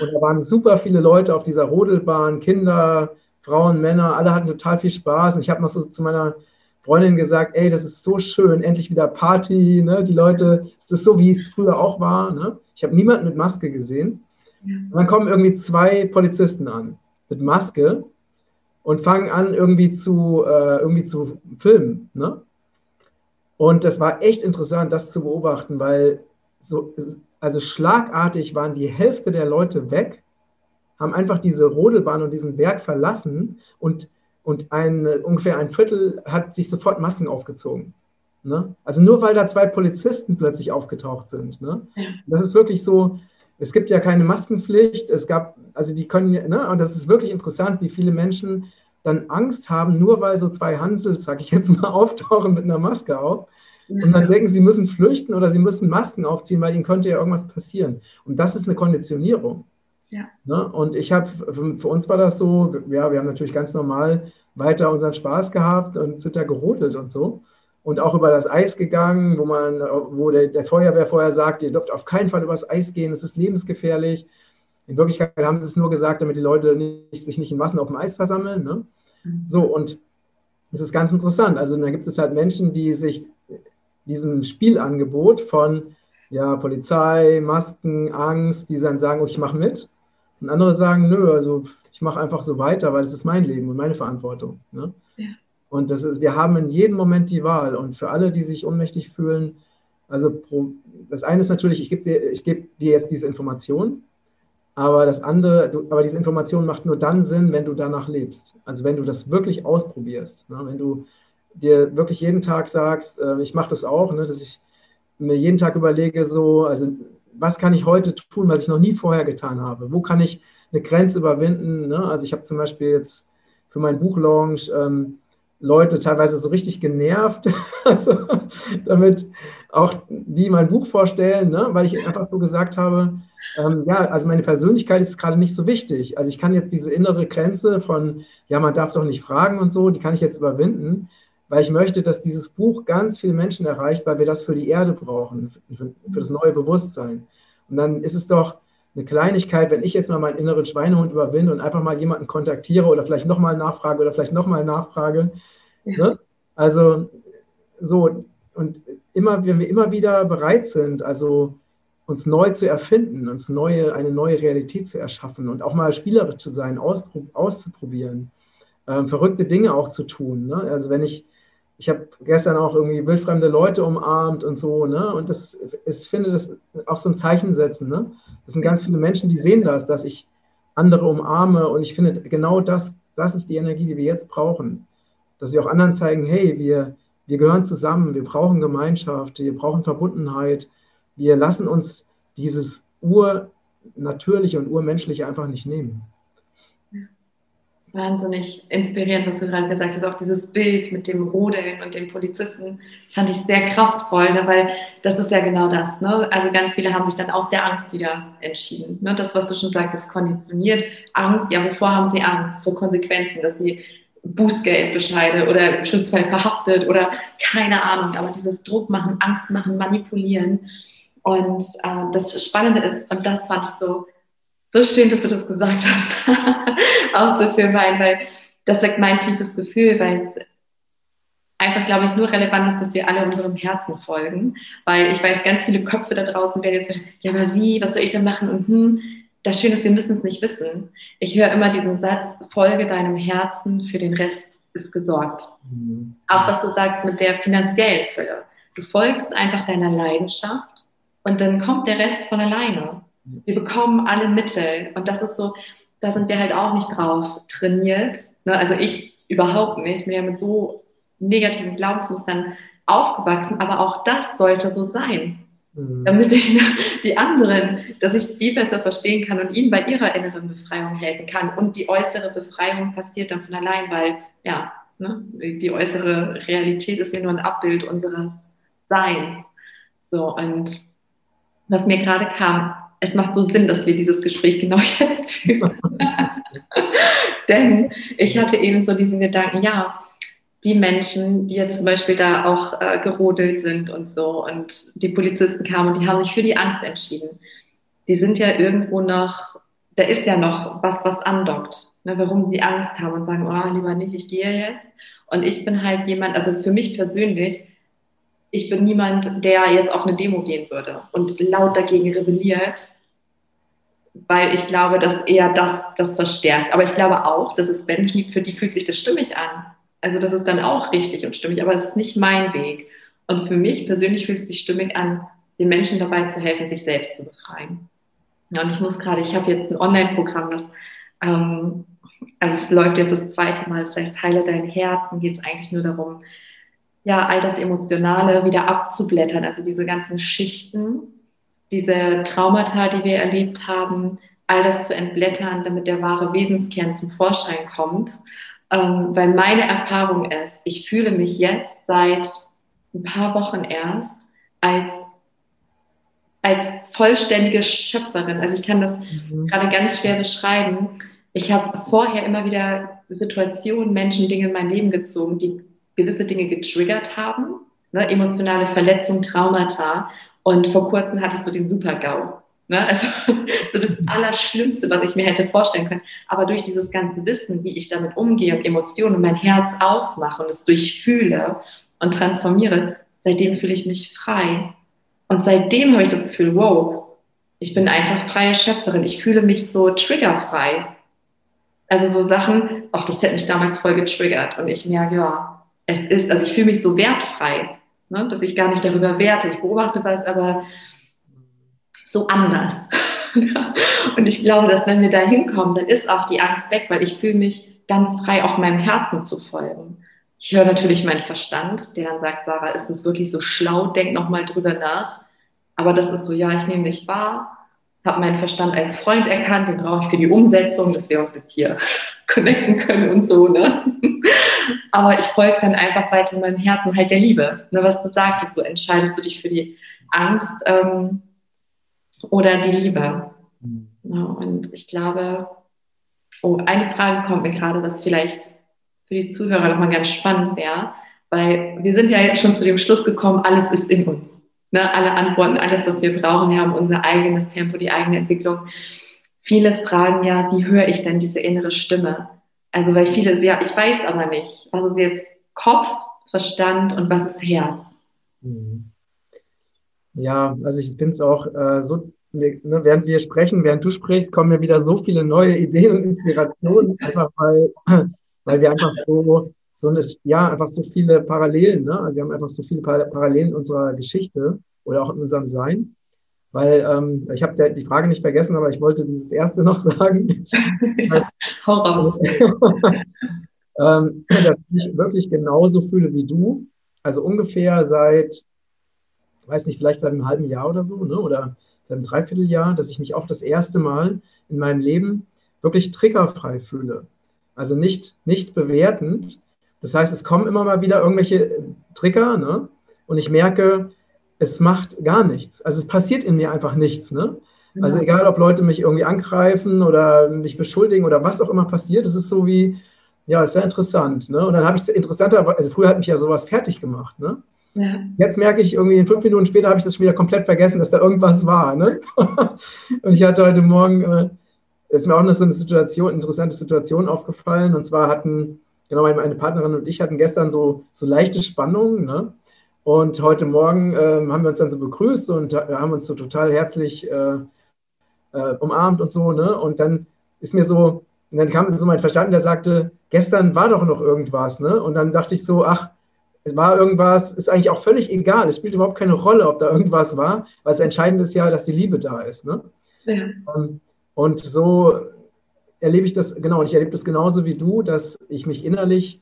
und da waren super viele Leute auf dieser Rodelbahn, Kinder, Frauen, Männer, alle hatten total viel Spaß. Und ich habe noch so zu meiner Freundin gesagt, ey, das ist so schön, endlich wieder Party, ne? Die Leute, es ist so, wie es früher auch war. Ne? Ich habe niemanden mit Maske gesehen. Und dann kommen irgendwie zwei Polizisten an mit Maske und fangen an, irgendwie zu, äh, irgendwie zu filmen. Ne? Und das war echt interessant, das zu beobachten, weil so, also schlagartig waren die Hälfte der Leute weg haben einfach diese Rodelbahn und diesen Berg verlassen und, und ein, ungefähr ein Viertel hat sich sofort Masken aufgezogen. Ne? Also nur weil da zwei Polizisten plötzlich aufgetaucht sind. Ne? Das ist wirklich so, es gibt ja keine Maskenpflicht, es gab, also die können, ne? und das ist wirklich interessant, wie viele Menschen dann Angst haben, nur weil so zwei Hansels, sag ich jetzt mal, auftauchen mit einer Maske auf. Und dann denken, sie müssen flüchten oder sie müssen Masken aufziehen, weil ihnen könnte ja irgendwas passieren. Und das ist eine Konditionierung. Ja. Ne? Und ich habe, für, für, uns war das so, ja, wir haben natürlich ganz normal weiter unseren Spaß gehabt und sind da gerodelt und so. Und auch über das Eis gegangen, wo man, wo der, der Feuerwehr vorher sagt, ihr dürft auf keinen Fall übers Eis gehen, es ist lebensgefährlich. In Wirklichkeit haben sie es nur gesagt, damit die Leute nicht, sich nicht in Massen auf dem Eis versammeln. Ne? So, und es ist ganz interessant. Also da gibt es halt Menschen, die sich diesem Spielangebot von ja, Polizei, Masken, Angst, die dann sagen, oh, ich mache mit. Und andere sagen, nö, also ich mache einfach so weiter, weil es ist mein Leben und meine Verantwortung. Ne? Ja. Und das ist, wir haben in jedem Moment die Wahl. Und für alle, die sich ohnmächtig fühlen, also pro, das eine ist natürlich, ich gebe dir, geb dir jetzt diese Information, aber das andere, du, aber diese Information macht nur dann Sinn, wenn du danach lebst. Also wenn du das wirklich ausprobierst. Ne? Wenn du dir wirklich jeden Tag sagst, äh, ich mache das auch, ne, dass ich mir jeden Tag überlege, so, also was kann ich heute tun, was ich noch nie vorher getan habe? Wo kann ich eine Grenze überwinden? Ne? Also ich habe zum Beispiel jetzt für meinen Buchlaunch ähm, Leute teilweise so richtig genervt, also, damit auch die mein Buch vorstellen, ne? weil ich einfach so gesagt habe, ähm, ja, also meine Persönlichkeit ist gerade nicht so wichtig. Also ich kann jetzt diese innere Grenze von, ja, man darf doch nicht fragen und so, die kann ich jetzt überwinden weil ich möchte, dass dieses Buch ganz viele Menschen erreicht, weil wir das für die Erde brauchen, für, für das neue Bewusstsein. Und dann ist es doch eine Kleinigkeit, wenn ich jetzt mal meinen inneren Schweinehund überwinde und einfach mal jemanden kontaktiere oder vielleicht nochmal nachfrage oder vielleicht nochmal nachfrage. Ne? Also so, und immer, wenn wir immer wieder bereit sind, also uns neu zu erfinden, uns neue, eine neue Realität zu erschaffen und auch mal spielerisch zu sein, auszuprobieren, ähm, verrückte Dinge auch zu tun. Ne? Also wenn ich, ich habe gestern auch irgendwie wildfremde Leute umarmt und so, ne? Und das, ich finde das auch so ein Zeichen setzen, ne? Das sind ganz viele Menschen, die sehen das, dass ich andere umarme und ich finde genau das, das ist die Energie, die wir jetzt brauchen. Dass wir auch anderen zeigen, hey, wir, wir gehören zusammen, wir brauchen Gemeinschaft, wir brauchen Verbundenheit, wir lassen uns dieses Urnatürliche und Urmenschliche einfach nicht nehmen wahnsinnig inspirierend, was du gerade gesagt hast. Auch dieses Bild mit dem Rodeln und den Polizisten fand ich sehr kraftvoll, ne? weil das ist ja genau das. Ne? Also ganz viele haben sich dann aus der Angst wieder entschieden. Ne? Das, was du schon sagtest, konditioniert. Angst, ja, wovor haben sie Angst? Vor Konsequenzen, dass sie Bußgeldbescheide oder im Schlussfall verhaftet oder keine Ahnung. Aber dieses Druck machen, Angst machen, manipulieren. Und äh, das Spannende ist, und das fand ich so so schön, dass du das gesagt hast. Auch so für mein, weil das sagt mein tiefes Gefühl, weil es einfach, glaube ich, nur relevant ist, dass wir alle unserem Herzen folgen. Weil ich weiß, ganz viele Köpfe da draußen werden jetzt, ja, aber wie, was soll ich denn machen? Und hm, das Schöne ist, wir müssen es nicht wissen. Ich höre immer diesen Satz, folge deinem Herzen, für den Rest ist gesorgt. Mhm. Auch was du sagst mit der finanziellen Fülle. Du folgst einfach deiner Leidenschaft und dann kommt der Rest von alleine. Wir bekommen alle Mittel. Und das ist so, da sind wir halt auch nicht drauf trainiert. Ne? Also ich überhaupt nicht. Ich bin ja mit so negativen Glaubensmustern aufgewachsen, aber auch das sollte so sein. Mhm. Damit ich die anderen, dass ich die besser verstehen kann und ihnen bei ihrer inneren Befreiung helfen kann. Und die äußere Befreiung passiert dann von allein, weil ja, ne, die äußere Realität ist ja nur ein Abbild unseres Seins. So, und was mir gerade kam, es macht so Sinn, dass wir dieses Gespräch genau jetzt führen. Denn ich hatte eben so diesen Gedanken, ja, die Menschen, die jetzt zum Beispiel da auch äh, gerodelt sind und so und die Polizisten kamen und die haben sich für die Angst entschieden. Die sind ja irgendwo noch, da ist ja noch was, was andockt, ne, warum sie Angst haben und sagen, oh, lieber nicht, ich gehe jetzt. Und ich bin halt jemand, also für mich persönlich, ich bin niemand, der jetzt auf eine Demo gehen würde und laut dagegen rebelliert, weil ich glaube, dass eher das das verstärkt. Aber ich glaube auch, dass es Menschen gibt, für die fühlt sich das stimmig an. Also das ist dann auch richtig und stimmig, aber es ist nicht mein Weg. Und für mich persönlich fühlt es sich stimmig an, den Menschen dabei zu helfen, sich selbst zu befreien. Ja, und ich muss gerade, ich habe jetzt ein Online-Programm, das ähm, also es läuft jetzt das zweite Mal, das heißt, heile dein Herz und geht es eigentlich nur darum, ja, all das Emotionale wieder abzublättern, also diese ganzen Schichten, diese Traumata, die wir erlebt haben, all das zu entblättern, damit der wahre Wesenskern zum Vorschein kommt. Ähm, weil meine Erfahrung ist, ich fühle mich jetzt seit ein paar Wochen erst als, als vollständige Schöpferin. Also ich kann das mhm. gerade ganz schwer beschreiben. Ich habe vorher immer wieder Situationen, Menschen, Dinge in mein Leben gezogen, die gewisse Dinge getriggert haben, ne, emotionale Verletzungen, Traumata. Und vor kurzem hatte ich so den Super-GAU. Ne? Also so das Allerschlimmste, was ich mir hätte vorstellen können. Aber durch dieses ganze Wissen, wie ich damit umgehe und Emotionen und mein Herz aufmache und es durchfühle und transformiere, seitdem fühle ich mich frei. Und seitdem habe ich das Gefühl, wow, ich bin einfach freie Schöpferin. Ich fühle mich so triggerfrei. Also so Sachen, auch das hätte mich damals voll getriggert. Und ich merke, ja, es ist, also ich fühle mich so wertfrei, ne, dass ich gar nicht darüber werte. Ich beobachte was, aber so anders. und ich glaube, dass wenn wir da hinkommen, dann ist auch die Angst weg, weil ich fühle mich ganz frei, auch meinem Herzen zu folgen. Ich höre natürlich meinen Verstand, der dann sagt, Sarah, ist das wirklich so schlau? Denk nochmal drüber nach. Aber das ist so, ja, ich nehme dich wahr, habe meinen Verstand als Freund erkannt, den brauche ich für die Umsetzung, dass wir uns jetzt hier connecten können und so, ne? Aber ich folge dann einfach weiter in meinem Herzen halt der Liebe. Ne, was du sagtest, so entscheidest du dich für die Angst ähm, oder die Liebe. Mhm. Ja, und ich glaube, oh, eine Frage kommt mir gerade, was vielleicht für die Zuhörer nochmal ganz spannend wäre, weil wir sind ja jetzt schon zu dem Schluss gekommen, alles ist in uns. ne, alle Antworten, alles, was wir brauchen. Wir haben unser eigenes Tempo, die eigene Entwicklung. Viele fragen ja, wie höre ich denn diese innere Stimme? Also, weil viele, ja, ich weiß aber nicht, was ist jetzt Kopf, Verstand und was ist Herz? Mhm. Ja, also ich finde es auch äh, so, ne, während wir sprechen, während du sprichst, kommen mir wieder so viele neue Ideen und Inspirationen, einfach weil, weil wir einfach so, so eine, ja, einfach so viele Parallelen, ne? Also wir haben einfach so viele Parallelen in unserer Geschichte oder auch in unserem Sein. Weil ähm, ich habe die Frage nicht vergessen, aber ich wollte dieses erste noch sagen. Hau raus. ähm, dass ich wirklich genauso fühle wie du. Also ungefähr seit weiß nicht, vielleicht seit einem halben Jahr oder so, ne? oder seit einem Dreivierteljahr, dass ich mich auch das erste Mal in meinem Leben wirklich triggerfrei fühle. Also nicht, nicht bewertend. Das heißt, es kommen immer mal wieder irgendwelche Trigger ne? und ich merke, es macht gar nichts. Also es passiert in mir einfach nichts. Ne? Also egal, ob Leute mich irgendwie angreifen oder mich beschuldigen oder was auch immer passiert, es ist so wie, ja, ist sehr interessant. Ne? Und dann habe ich interessanter, also früher hat mich ja sowas fertig gemacht. Ne? Ja. Jetzt merke ich irgendwie, fünf Minuten später habe ich das schon wieder komplett vergessen, dass da irgendwas war. Ne? und ich hatte heute Morgen, äh, ist mir auch eine, so eine Situation, interessante Situation aufgefallen. Und zwar hatten, genau, meine Partnerin und ich hatten gestern so, so leichte Spannungen. Ne? Und heute Morgen äh, haben wir uns dann so begrüßt und haben uns so total herzlich äh, äh, umarmt und so. Ne? Und dann ist mir so, und dann kam so mein Verstand, der sagte, gestern war doch noch irgendwas. Ne? Und dann dachte ich so, ach, es war irgendwas, ist eigentlich auch völlig egal. Es spielt überhaupt keine Rolle, ob da irgendwas war, weil das Entscheidende ist ja, dass die Liebe da ist. Ne? Ja. Ähm, und so erlebe ich das, genau, und ich erlebe das genauso wie du, dass ich mich innerlich,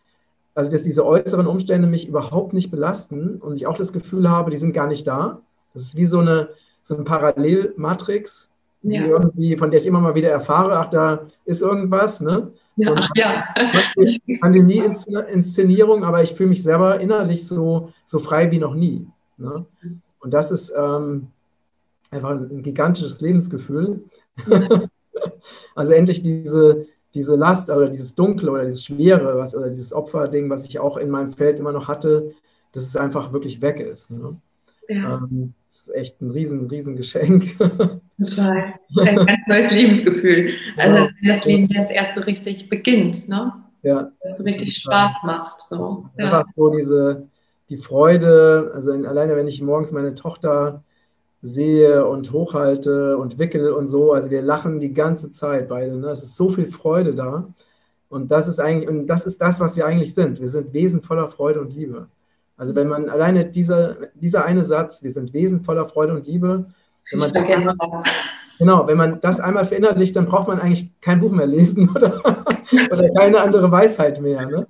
also dass diese äußeren Umstände mich überhaupt nicht belasten und ich auch das Gefühl habe, die sind gar nicht da. Das ist wie so eine, so eine Parallelmatrix, ja. irgendwie, von der ich immer mal wieder erfahre, ach, da ist irgendwas, ne? Ja, so ja. Pandemie-Inszenierung, aber ich fühle mich selber innerlich so, so frei wie noch nie. Ne? Und das ist ähm, einfach ein gigantisches Lebensgefühl. also endlich diese, diese Last oder dieses Dunkle oder dieses Schwere was, oder dieses Opferding, was ich auch in meinem Feld immer noch hatte, dass es einfach wirklich weg ist. Ne? Ja. Ähm, das ist echt ein riesen, riesen Geschenk. Total. Ein ganz neues Lebensgefühl. Also ja. wenn das Leben jetzt erst so richtig beginnt, ne? Ja. So richtig Spaß macht. So. Einfach ja. so diese, die Freude, also in, alleine wenn ich morgens meine Tochter sehe und hochhalte und wickel und so, also wir lachen die ganze Zeit beide. Ne? Es ist so viel Freude da. Und das ist eigentlich, und das ist das, was wir eigentlich sind. Wir sind Wesen voller Freude und Liebe. Also wenn man alleine dieser, dieser eine Satz, wir sind Wesen voller Freude und Liebe, wenn man einmal, genau, wenn man das einmal verinnerlicht, dann braucht man eigentlich kein Buch mehr lesen oder, oder keine andere Weisheit mehr. Ne?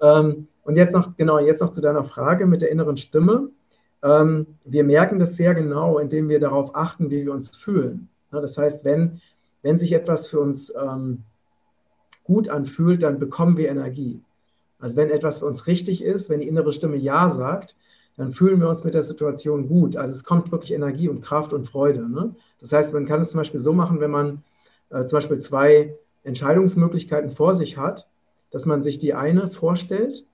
Ja. Ähm, und jetzt noch, genau, jetzt noch zu deiner Frage mit der inneren Stimme. Ähm, wir merken das sehr genau, indem wir darauf achten, wie wir uns fühlen. Ja, das heißt, wenn, wenn sich etwas für uns ähm, gut anfühlt, dann bekommen wir Energie. Also wenn etwas für uns richtig ist, wenn die innere Stimme Ja sagt, dann fühlen wir uns mit der Situation gut. Also es kommt wirklich Energie und Kraft und Freude. Ne? Das heißt, man kann es zum Beispiel so machen, wenn man äh, zum Beispiel zwei Entscheidungsmöglichkeiten vor sich hat, dass man sich die eine vorstellt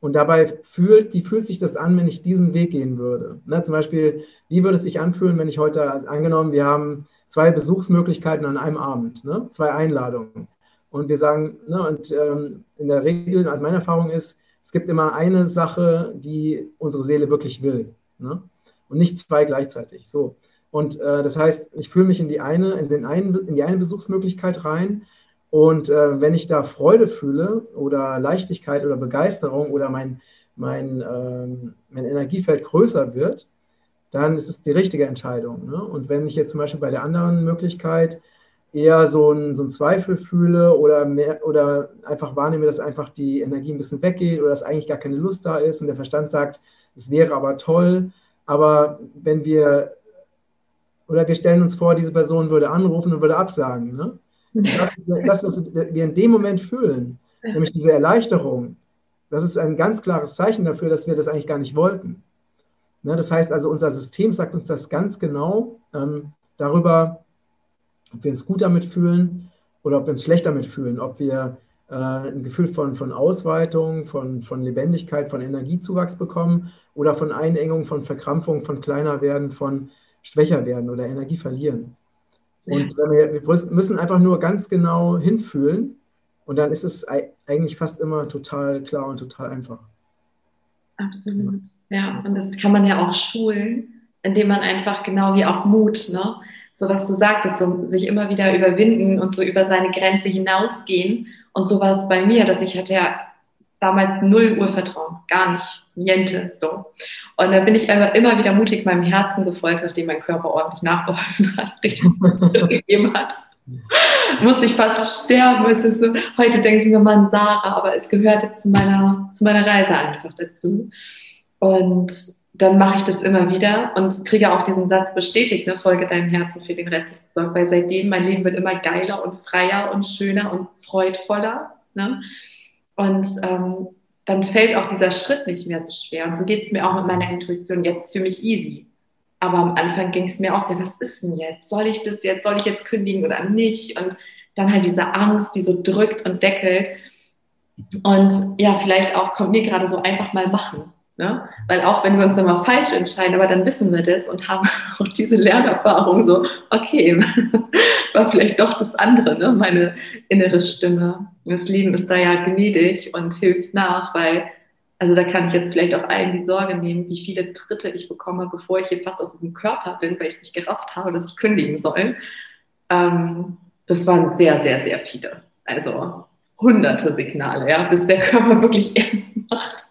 und dabei fühlt, wie fühlt sich das an, wenn ich diesen Weg gehen würde. Ne? Zum Beispiel, wie würde es sich anfühlen, wenn ich heute, angenommen, wir haben zwei Besuchsmöglichkeiten an einem Abend, ne? zwei Einladungen. Und wir sagen, ne, und ähm, in der Regel, also meine Erfahrung ist, es gibt immer eine Sache, die unsere Seele wirklich will. Ne? Und nicht zwei gleichzeitig. So. Und äh, das heißt, ich fühle mich in die eine, in den einen, in die eine Besuchsmöglichkeit rein. Und äh, wenn ich da Freude fühle oder Leichtigkeit oder Begeisterung oder mein, mein, äh, mein Energiefeld größer wird, dann ist es die richtige Entscheidung. Ne? Und wenn ich jetzt zum Beispiel bei der anderen Möglichkeit eher so einen so Zweifel fühle oder, mehr, oder einfach wahrnehme, dass einfach die Energie ein bisschen weggeht oder dass eigentlich gar keine Lust da ist und der Verstand sagt, es wäre aber toll, aber wenn wir, oder wir stellen uns vor, diese Person würde anrufen und würde absagen. Ne? Das, das, was wir in dem Moment fühlen, nämlich diese Erleichterung, das ist ein ganz klares Zeichen dafür, dass wir das eigentlich gar nicht wollten. Ne? Das heißt also, unser System sagt uns das ganz genau ähm, darüber, ob wir uns gut damit fühlen oder ob wir uns schlecht damit fühlen, ob wir äh, ein Gefühl von, von Ausweitung, von, von Lebendigkeit, von Energiezuwachs bekommen oder von Einengung, von Verkrampfung, von kleiner werden, von schwächer werden oder Energie verlieren. Und wir, wir müssen einfach nur ganz genau hinfühlen und dann ist es eigentlich fast immer total klar und total einfach. Absolut. Ja, und das kann man ja auch schulen, indem man einfach genau wie auch Mut, ne? So was du sagtest, so sich immer wieder überwinden und so über seine Grenze hinausgehen. Und so war es bei mir, dass ich hatte ja damals null Urvertrauen, gar nicht, niente, so. Und da bin ich aber immer wieder mutig meinem Herzen gefolgt, nachdem mein Körper ordentlich nachgeholfen hat, richtig gegeben hat. Musste ich fast sterben. Es ist so, heute denke ich mir, Mann, Sarah, aber es gehört jetzt zu meiner, zu meiner Reise einfach dazu. Und dann mache ich das immer wieder und kriege auch diesen Satz bestätigt, ne, folge deinem Herzen für den Rest des Gesorgt, weil seitdem mein Leben wird immer geiler und freier und schöner und freudvoller. Ne? Und ähm, dann fällt auch dieser Schritt nicht mehr so schwer. Und so geht es mir auch mit meiner Intuition jetzt für mich easy. Aber am Anfang ging es mir auch so, was ist denn jetzt? Soll ich das jetzt, soll ich jetzt kündigen oder nicht? Und dann halt diese Angst, die so drückt und deckelt. Und ja, vielleicht auch kommt mir gerade so einfach mal machen. Ne? Weil auch wenn wir uns immer falsch entscheiden, aber dann wissen wir das und haben auch diese Lernerfahrung so, okay, war vielleicht doch das andere, ne? meine innere Stimme. Das Leben ist da ja gnädig und hilft nach, weil, also da kann ich jetzt vielleicht auch allen die Sorge nehmen, wie viele Tritte ich bekomme, bevor ich hier fast aus diesem Körper bin, weil ich es nicht gerafft habe, dass ich kündigen soll. Ähm, das waren sehr, sehr, sehr viele. Also hunderte Signale, ja, bis der Körper wirklich ernst macht.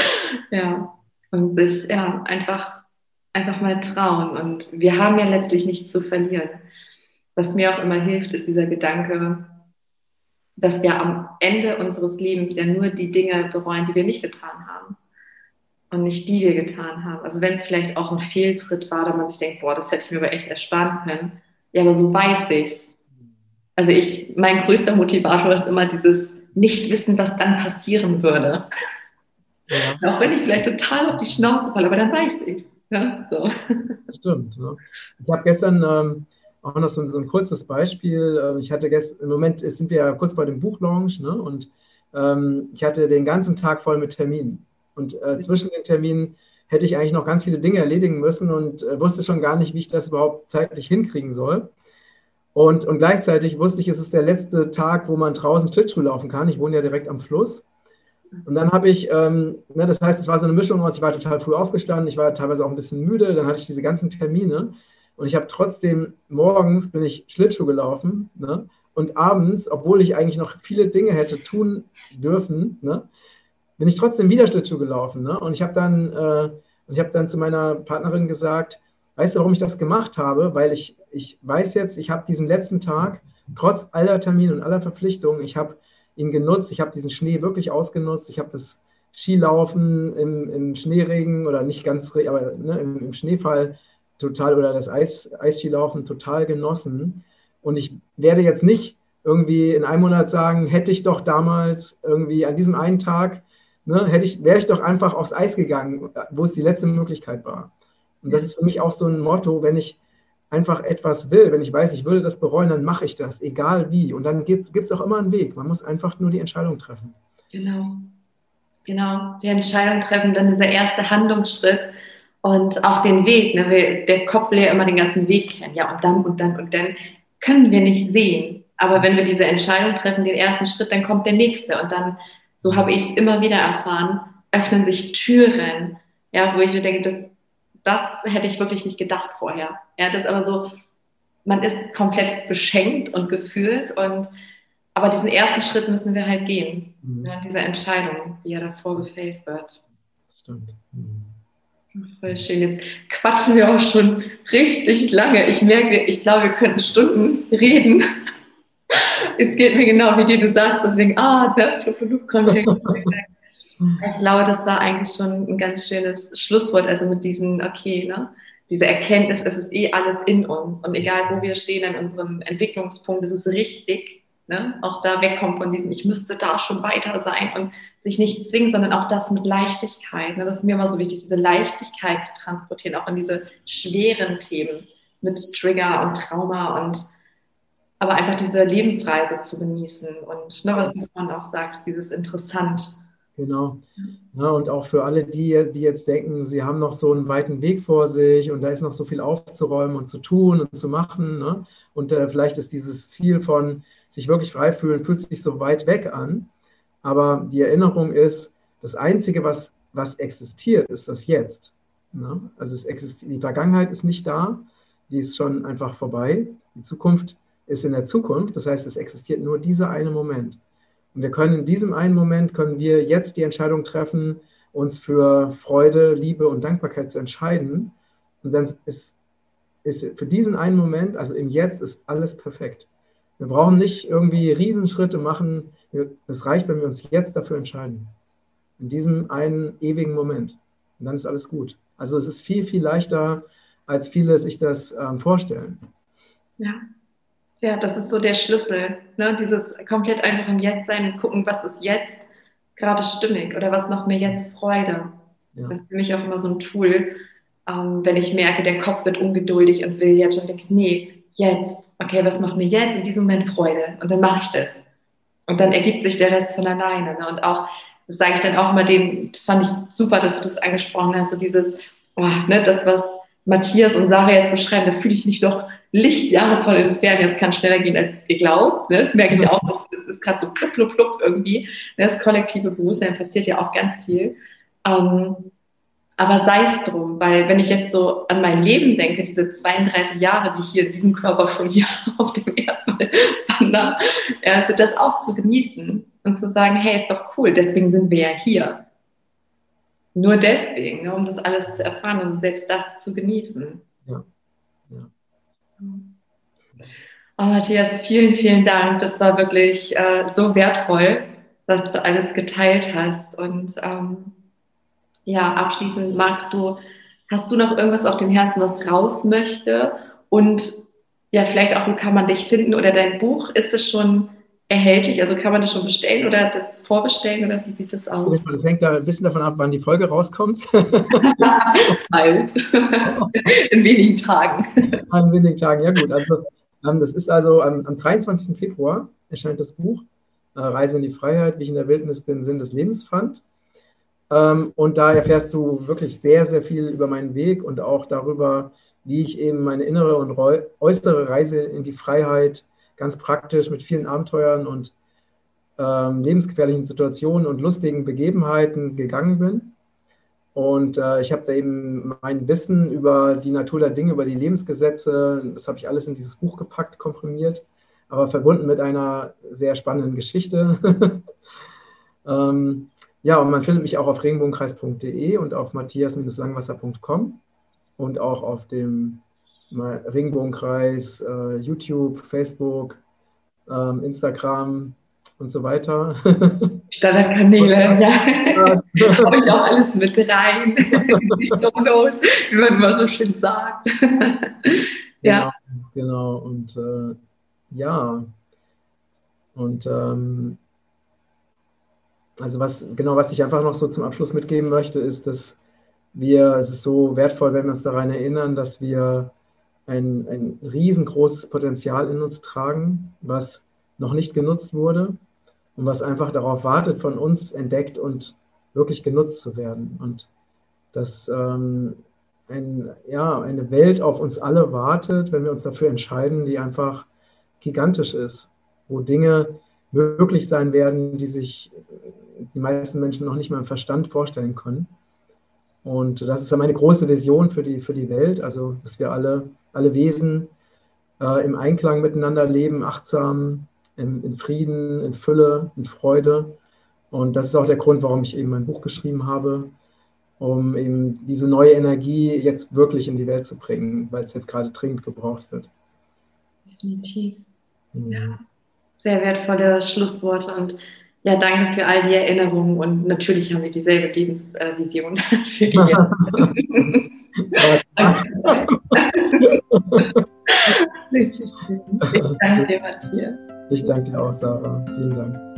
ja, und sich ja einfach, einfach mal trauen. Und wir haben ja letztlich nichts zu verlieren. Was mir auch immer hilft, ist dieser Gedanke, dass wir am Ende unseres Lebens ja nur die Dinge bereuen, die wir nicht getan haben. Und nicht die wir getan haben. Also wenn es vielleicht auch ein Fehltritt war, da man sich denkt, boah, das hätte ich mir aber echt ersparen können. Ja, aber so weiß ich's. Also ich, mein größter Motivator ist immer dieses Nicht-Wissen, was dann passieren würde. Ja. Auch wenn ich vielleicht total auf die Schnauze falle, aber dann weiß ich es. Ja, so. Stimmt. Ne? Ich habe gestern ähm, auch noch so, so, ein kurzes Beispiel. Ähm, ich hatte gestern, im Moment sind wir ja kurz bei dem Buchlaunch ne? und ähm, ich hatte den ganzen Tag voll mit Terminen. Und äh, zwischen den Terminen hätte ich eigentlich noch ganz viele Dinge erledigen müssen und äh, wusste schon gar nicht, wie ich das überhaupt zeitlich hinkriegen soll. Und, und gleichzeitig wusste ich, es ist der letzte Tag, wo man draußen Schlittschuh laufen kann. Ich wohne ja direkt am Fluss. Und dann habe ich, ähm, ne, das heißt, es war so eine Mischung aus, ich war total früh aufgestanden, ich war teilweise auch ein bisschen müde, dann hatte ich diese ganzen Termine und ich habe trotzdem, morgens bin ich Schlittschuh gelaufen ne, und abends, obwohl ich eigentlich noch viele Dinge hätte tun dürfen, ne, bin ich trotzdem wieder Schlittschuh gelaufen. Ne, und ich habe dann, äh, hab dann zu meiner Partnerin gesagt, weißt du, warum ich das gemacht habe? Weil ich, ich weiß jetzt, ich habe diesen letzten Tag, trotz aller Termine und aller Verpflichtungen, ich habe ihn genutzt. Ich habe diesen Schnee wirklich ausgenutzt. Ich habe das Skilaufen im, im Schneeregen oder nicht ganz, aber ne, im, im, Schneefall total oder das Eis, Eisskilaufen total genossen. Und ich werde jetzt nicht irgendwie in einem Monat sagen, hätte ich doch damals irgendwie an diesem einen Tag, ne, hätte ich, wäre ich doch einfach aufs Eis gegangen, wo es die letzte Möglichkeit war. Und das ist für mich auch so ein Motto, wenn ich einfach etwas will, wenn ich weiß, ich würde das bereuen, dann mache ich das, egal wie. Und dann gibt es auch immer einen Weg. Man muss einfach nur die Entscheidung treffen. Genau. Genau, die Entscheidung treffen, dann dieser erste Handlungsschritt und auch den Weg. Ne? Der Kopf will ja immer den ganzen Weg kennen. Ja, und dann und dann und dann können wir nicht sehen. Aber wenn wir diese Entscheidung treffen, den ersten Schritt, dann kommt der nächste. Und dann, so habe ich es immer wieder erfahren, öffnen sich Türen, ja, wo ich mir denke, das das hätte ich wirklich nicht gedacht vorher. Ja, das ist aber so, man ist komplett beschenkt und gefühlt und aber diesen ersten Schritt müssen wir halt gehen. Mhm. Ja, diese Entscheidung, die ja davor gefällt wird. Stimmt. Mhm. Voll schön. Jetzt quatschen wir auch schon richtig lange. Ich merke, ich glaube, wir könnten Stunden reden. Es geht mir genau wie dir, du sagst, deswegen, ah, der kommt Ich glaube, das war eigentlich schon ein ganz schönes Schlusswort, also mit diesen, okay, ne, diese Erkenntnis, es ist eh alles in uns und egal, wo wir stehen an unserem Entwicklungspunkt, es ist richtig, ne, auch da wegkommen von diesem, ich müsste da schon weiter sein und sich nicht zwingen, sondern auch das mit Leichtigkeit. Ne, das ist mir immer so wichtig, diese Leichtigkeit zu transportieren, auch in diese schweren Themen mit Trigger und Trauma und aber einfach diese Lebensreise zu genießen und ne, was du vorhin auch sagst, dieses interessant. Genau. Ja, und auch für alle, die, die jetzt denken, sie haben noch so einen weiten Weg vor sich und da ist noch so viel aufzuräumen und zu tun und zu machen. Ne? Und äh, vielleicht ist dieses Ziel von sich wirklich frei fühlen, fühlt sich so weit weg an. Aber die Erinnerung ist, das Einzige, was, was existiert, ist das Jetzt. Ne? Also es existiert, die Vergangenheit ist nicht da, die ist schon einfach vorbei. Die Zukunft ist in der Zukunft, das heißt, es existiert nur dieser eine Moment. Und wir können in diesem einen Moment, können wir jetzt die Entscheidung treffen, uns für Freude, Liebe und Dankbarkeit zu entscheiden. Und dann ist, ist für diesen einen Moment, also im Jetzt, ist alles perfekt. Wir brauchen nicht irgendwie Riesenschritte machen. Es reicht, wenn wir uns jetzt dafür entscheiden. In diesem einen ewigen Moment. Und dann ist alles gut. Also es ist viel, viel leichter, als viele sich das ähm, vorstellen. Ja. Ja, das ist so der Schlüssel. Ne? Dieses komplett einfach im Jetzt sein und gucken, was ist jetzt gerade stimmig oder was macht mir jetzt Freude. Ja. Das ist für mich auch immer so ein Tool, ähm, wenn ich merke, der Kopf wird ungeduldig und will jetzt schon, denke ich, nee, jetzt. Okay, was macht mir jetzt in diesem Moment Freude? Und dann mache ich das. Und dann ergibt sich der Rest von alleine. Ne? Und auch, das sage ich dann auch mal dem, das fand ich super, dass du das angesprochen hast, so dieses, oh, ne, das, was Matthias und Sarah jetzt beschreiben, da fühle ich mich doch Lichtjahre von entfernt. Das kann schneller gehen als geglaubt. Ne? Das merke ich auch. Das ist gerade so plupp, plupp, plupp irgendwie. Ne? Das kollektive Bewusstsein passiert ja auch ganz viel. Ähm, aber sei es drum, weil wenn ich jetzt so an mein Leben denke, diese 32 Jahre, die ich hier in diesem Körper schon hier auf dem Erdball wandere, also das auch zu genießen und zu sagen, hey, ist doch cool, deswegen sind wir ja hier. Nur deswegen, ne, um das alles zu erfahren und selbst das zu genießen. Ja. Oh, Matthias, vielen, vielen Dank. Das war wirklich äh, so wertvoll, dass du alles geteilt hast. Und ähm, ja, abschließend magst du, hast du noch irgendwas auf dem Herzen, was raus möchte? Und ja, vielleicht auch, wo kann man dich finden oder dein Buch? Ist es schon erhältlich? Also kann man das schon bestellen oder das vorbestellen oder wie sieht das aus? Das hängt da ein bisschen davon ab, wann die Folge rauskommt. Bald. In wenigen Tagen. In wenigen Tagen, ja gut. Also, ähm, das ist also am, am 23. Februar erscheint das Buch äh, Reise in die Freiheit, wie ich in der Wildnis den Sinn des Lebens fand. Ähm, und da erfährst du wirklich sehr, sehr viel über meinen Weg und auch darüber, wie ich eben meine innere und äußere Reise in die Freiheit ganz praktisch mit vielen Abenteuern und ähm, lebensgefährlichen Situationen und lustigen Begebenheiten gegangen bin. Und äh, ich habe da eben mein Wissen über die Natur der Dinge, über die Lebensgesetze, das habe ich alles in dieses Buch gepackt, komprimiert, aber verbunden mit einer sehr spannenden Geschichte. ähm, ja, und man findet mich auch auf regenbogenkreis.de und auf matthias-langwasser.com und auch auf dem Regenbogenkreis, äh, YouTube, Facebook, ähm, Instagram und so weiter. Standardkanäle, ja. Habe ich auch alles mit rein. Die Shownotes, wie man immer so schön sagt. ja. Genau, genau. Und äh, ja. Und ähm, also was, genau, was ich einfach noch so zum Abschluss mitgeben möchte, ist, dass wir, es ist so wertvoll, wenn wir uns daran erinnern, dass wir ein, ein riesengroßes Potenzial in uns tragen, was noch nicht genutzt wurde und was einfach darauf wartet, von uns entdeckt und wirklich genutzt zu werden. Und dass ähm, ein, ja, eine Welt auf uns alle wartet, wenn wir uns dafür entscheiden, die einfach gigantisch ist, wo Dinge möglich sein werden, die sich die meisten Menschen noch nicht mal im Verstand vorstellen können. Und das ist meine große Vision für die, für die Welt, also dass wir alle, alle Wesen äh, im Einklang miteinander leben, achtsam, in, in, Frieden, in Fülle, in Freude. Und das ist auch der Grund, warum ich eben mein Buch geschrieben habe, um eben diese neue Energie jetzt wirklich in die Welt zu bringen, weil es jetzt gerade dringend gebraucht wird. Definitiv. Mhm. Ja. Sehr wertvolle Schlussworte und ja, danke für all die Erinnerungen und natürlich haben wir dieselbe Lebensvision für die Richtig schön. Ich danke dir, Matthias. Ich danke dir auch, Sarah. Vielen Dank.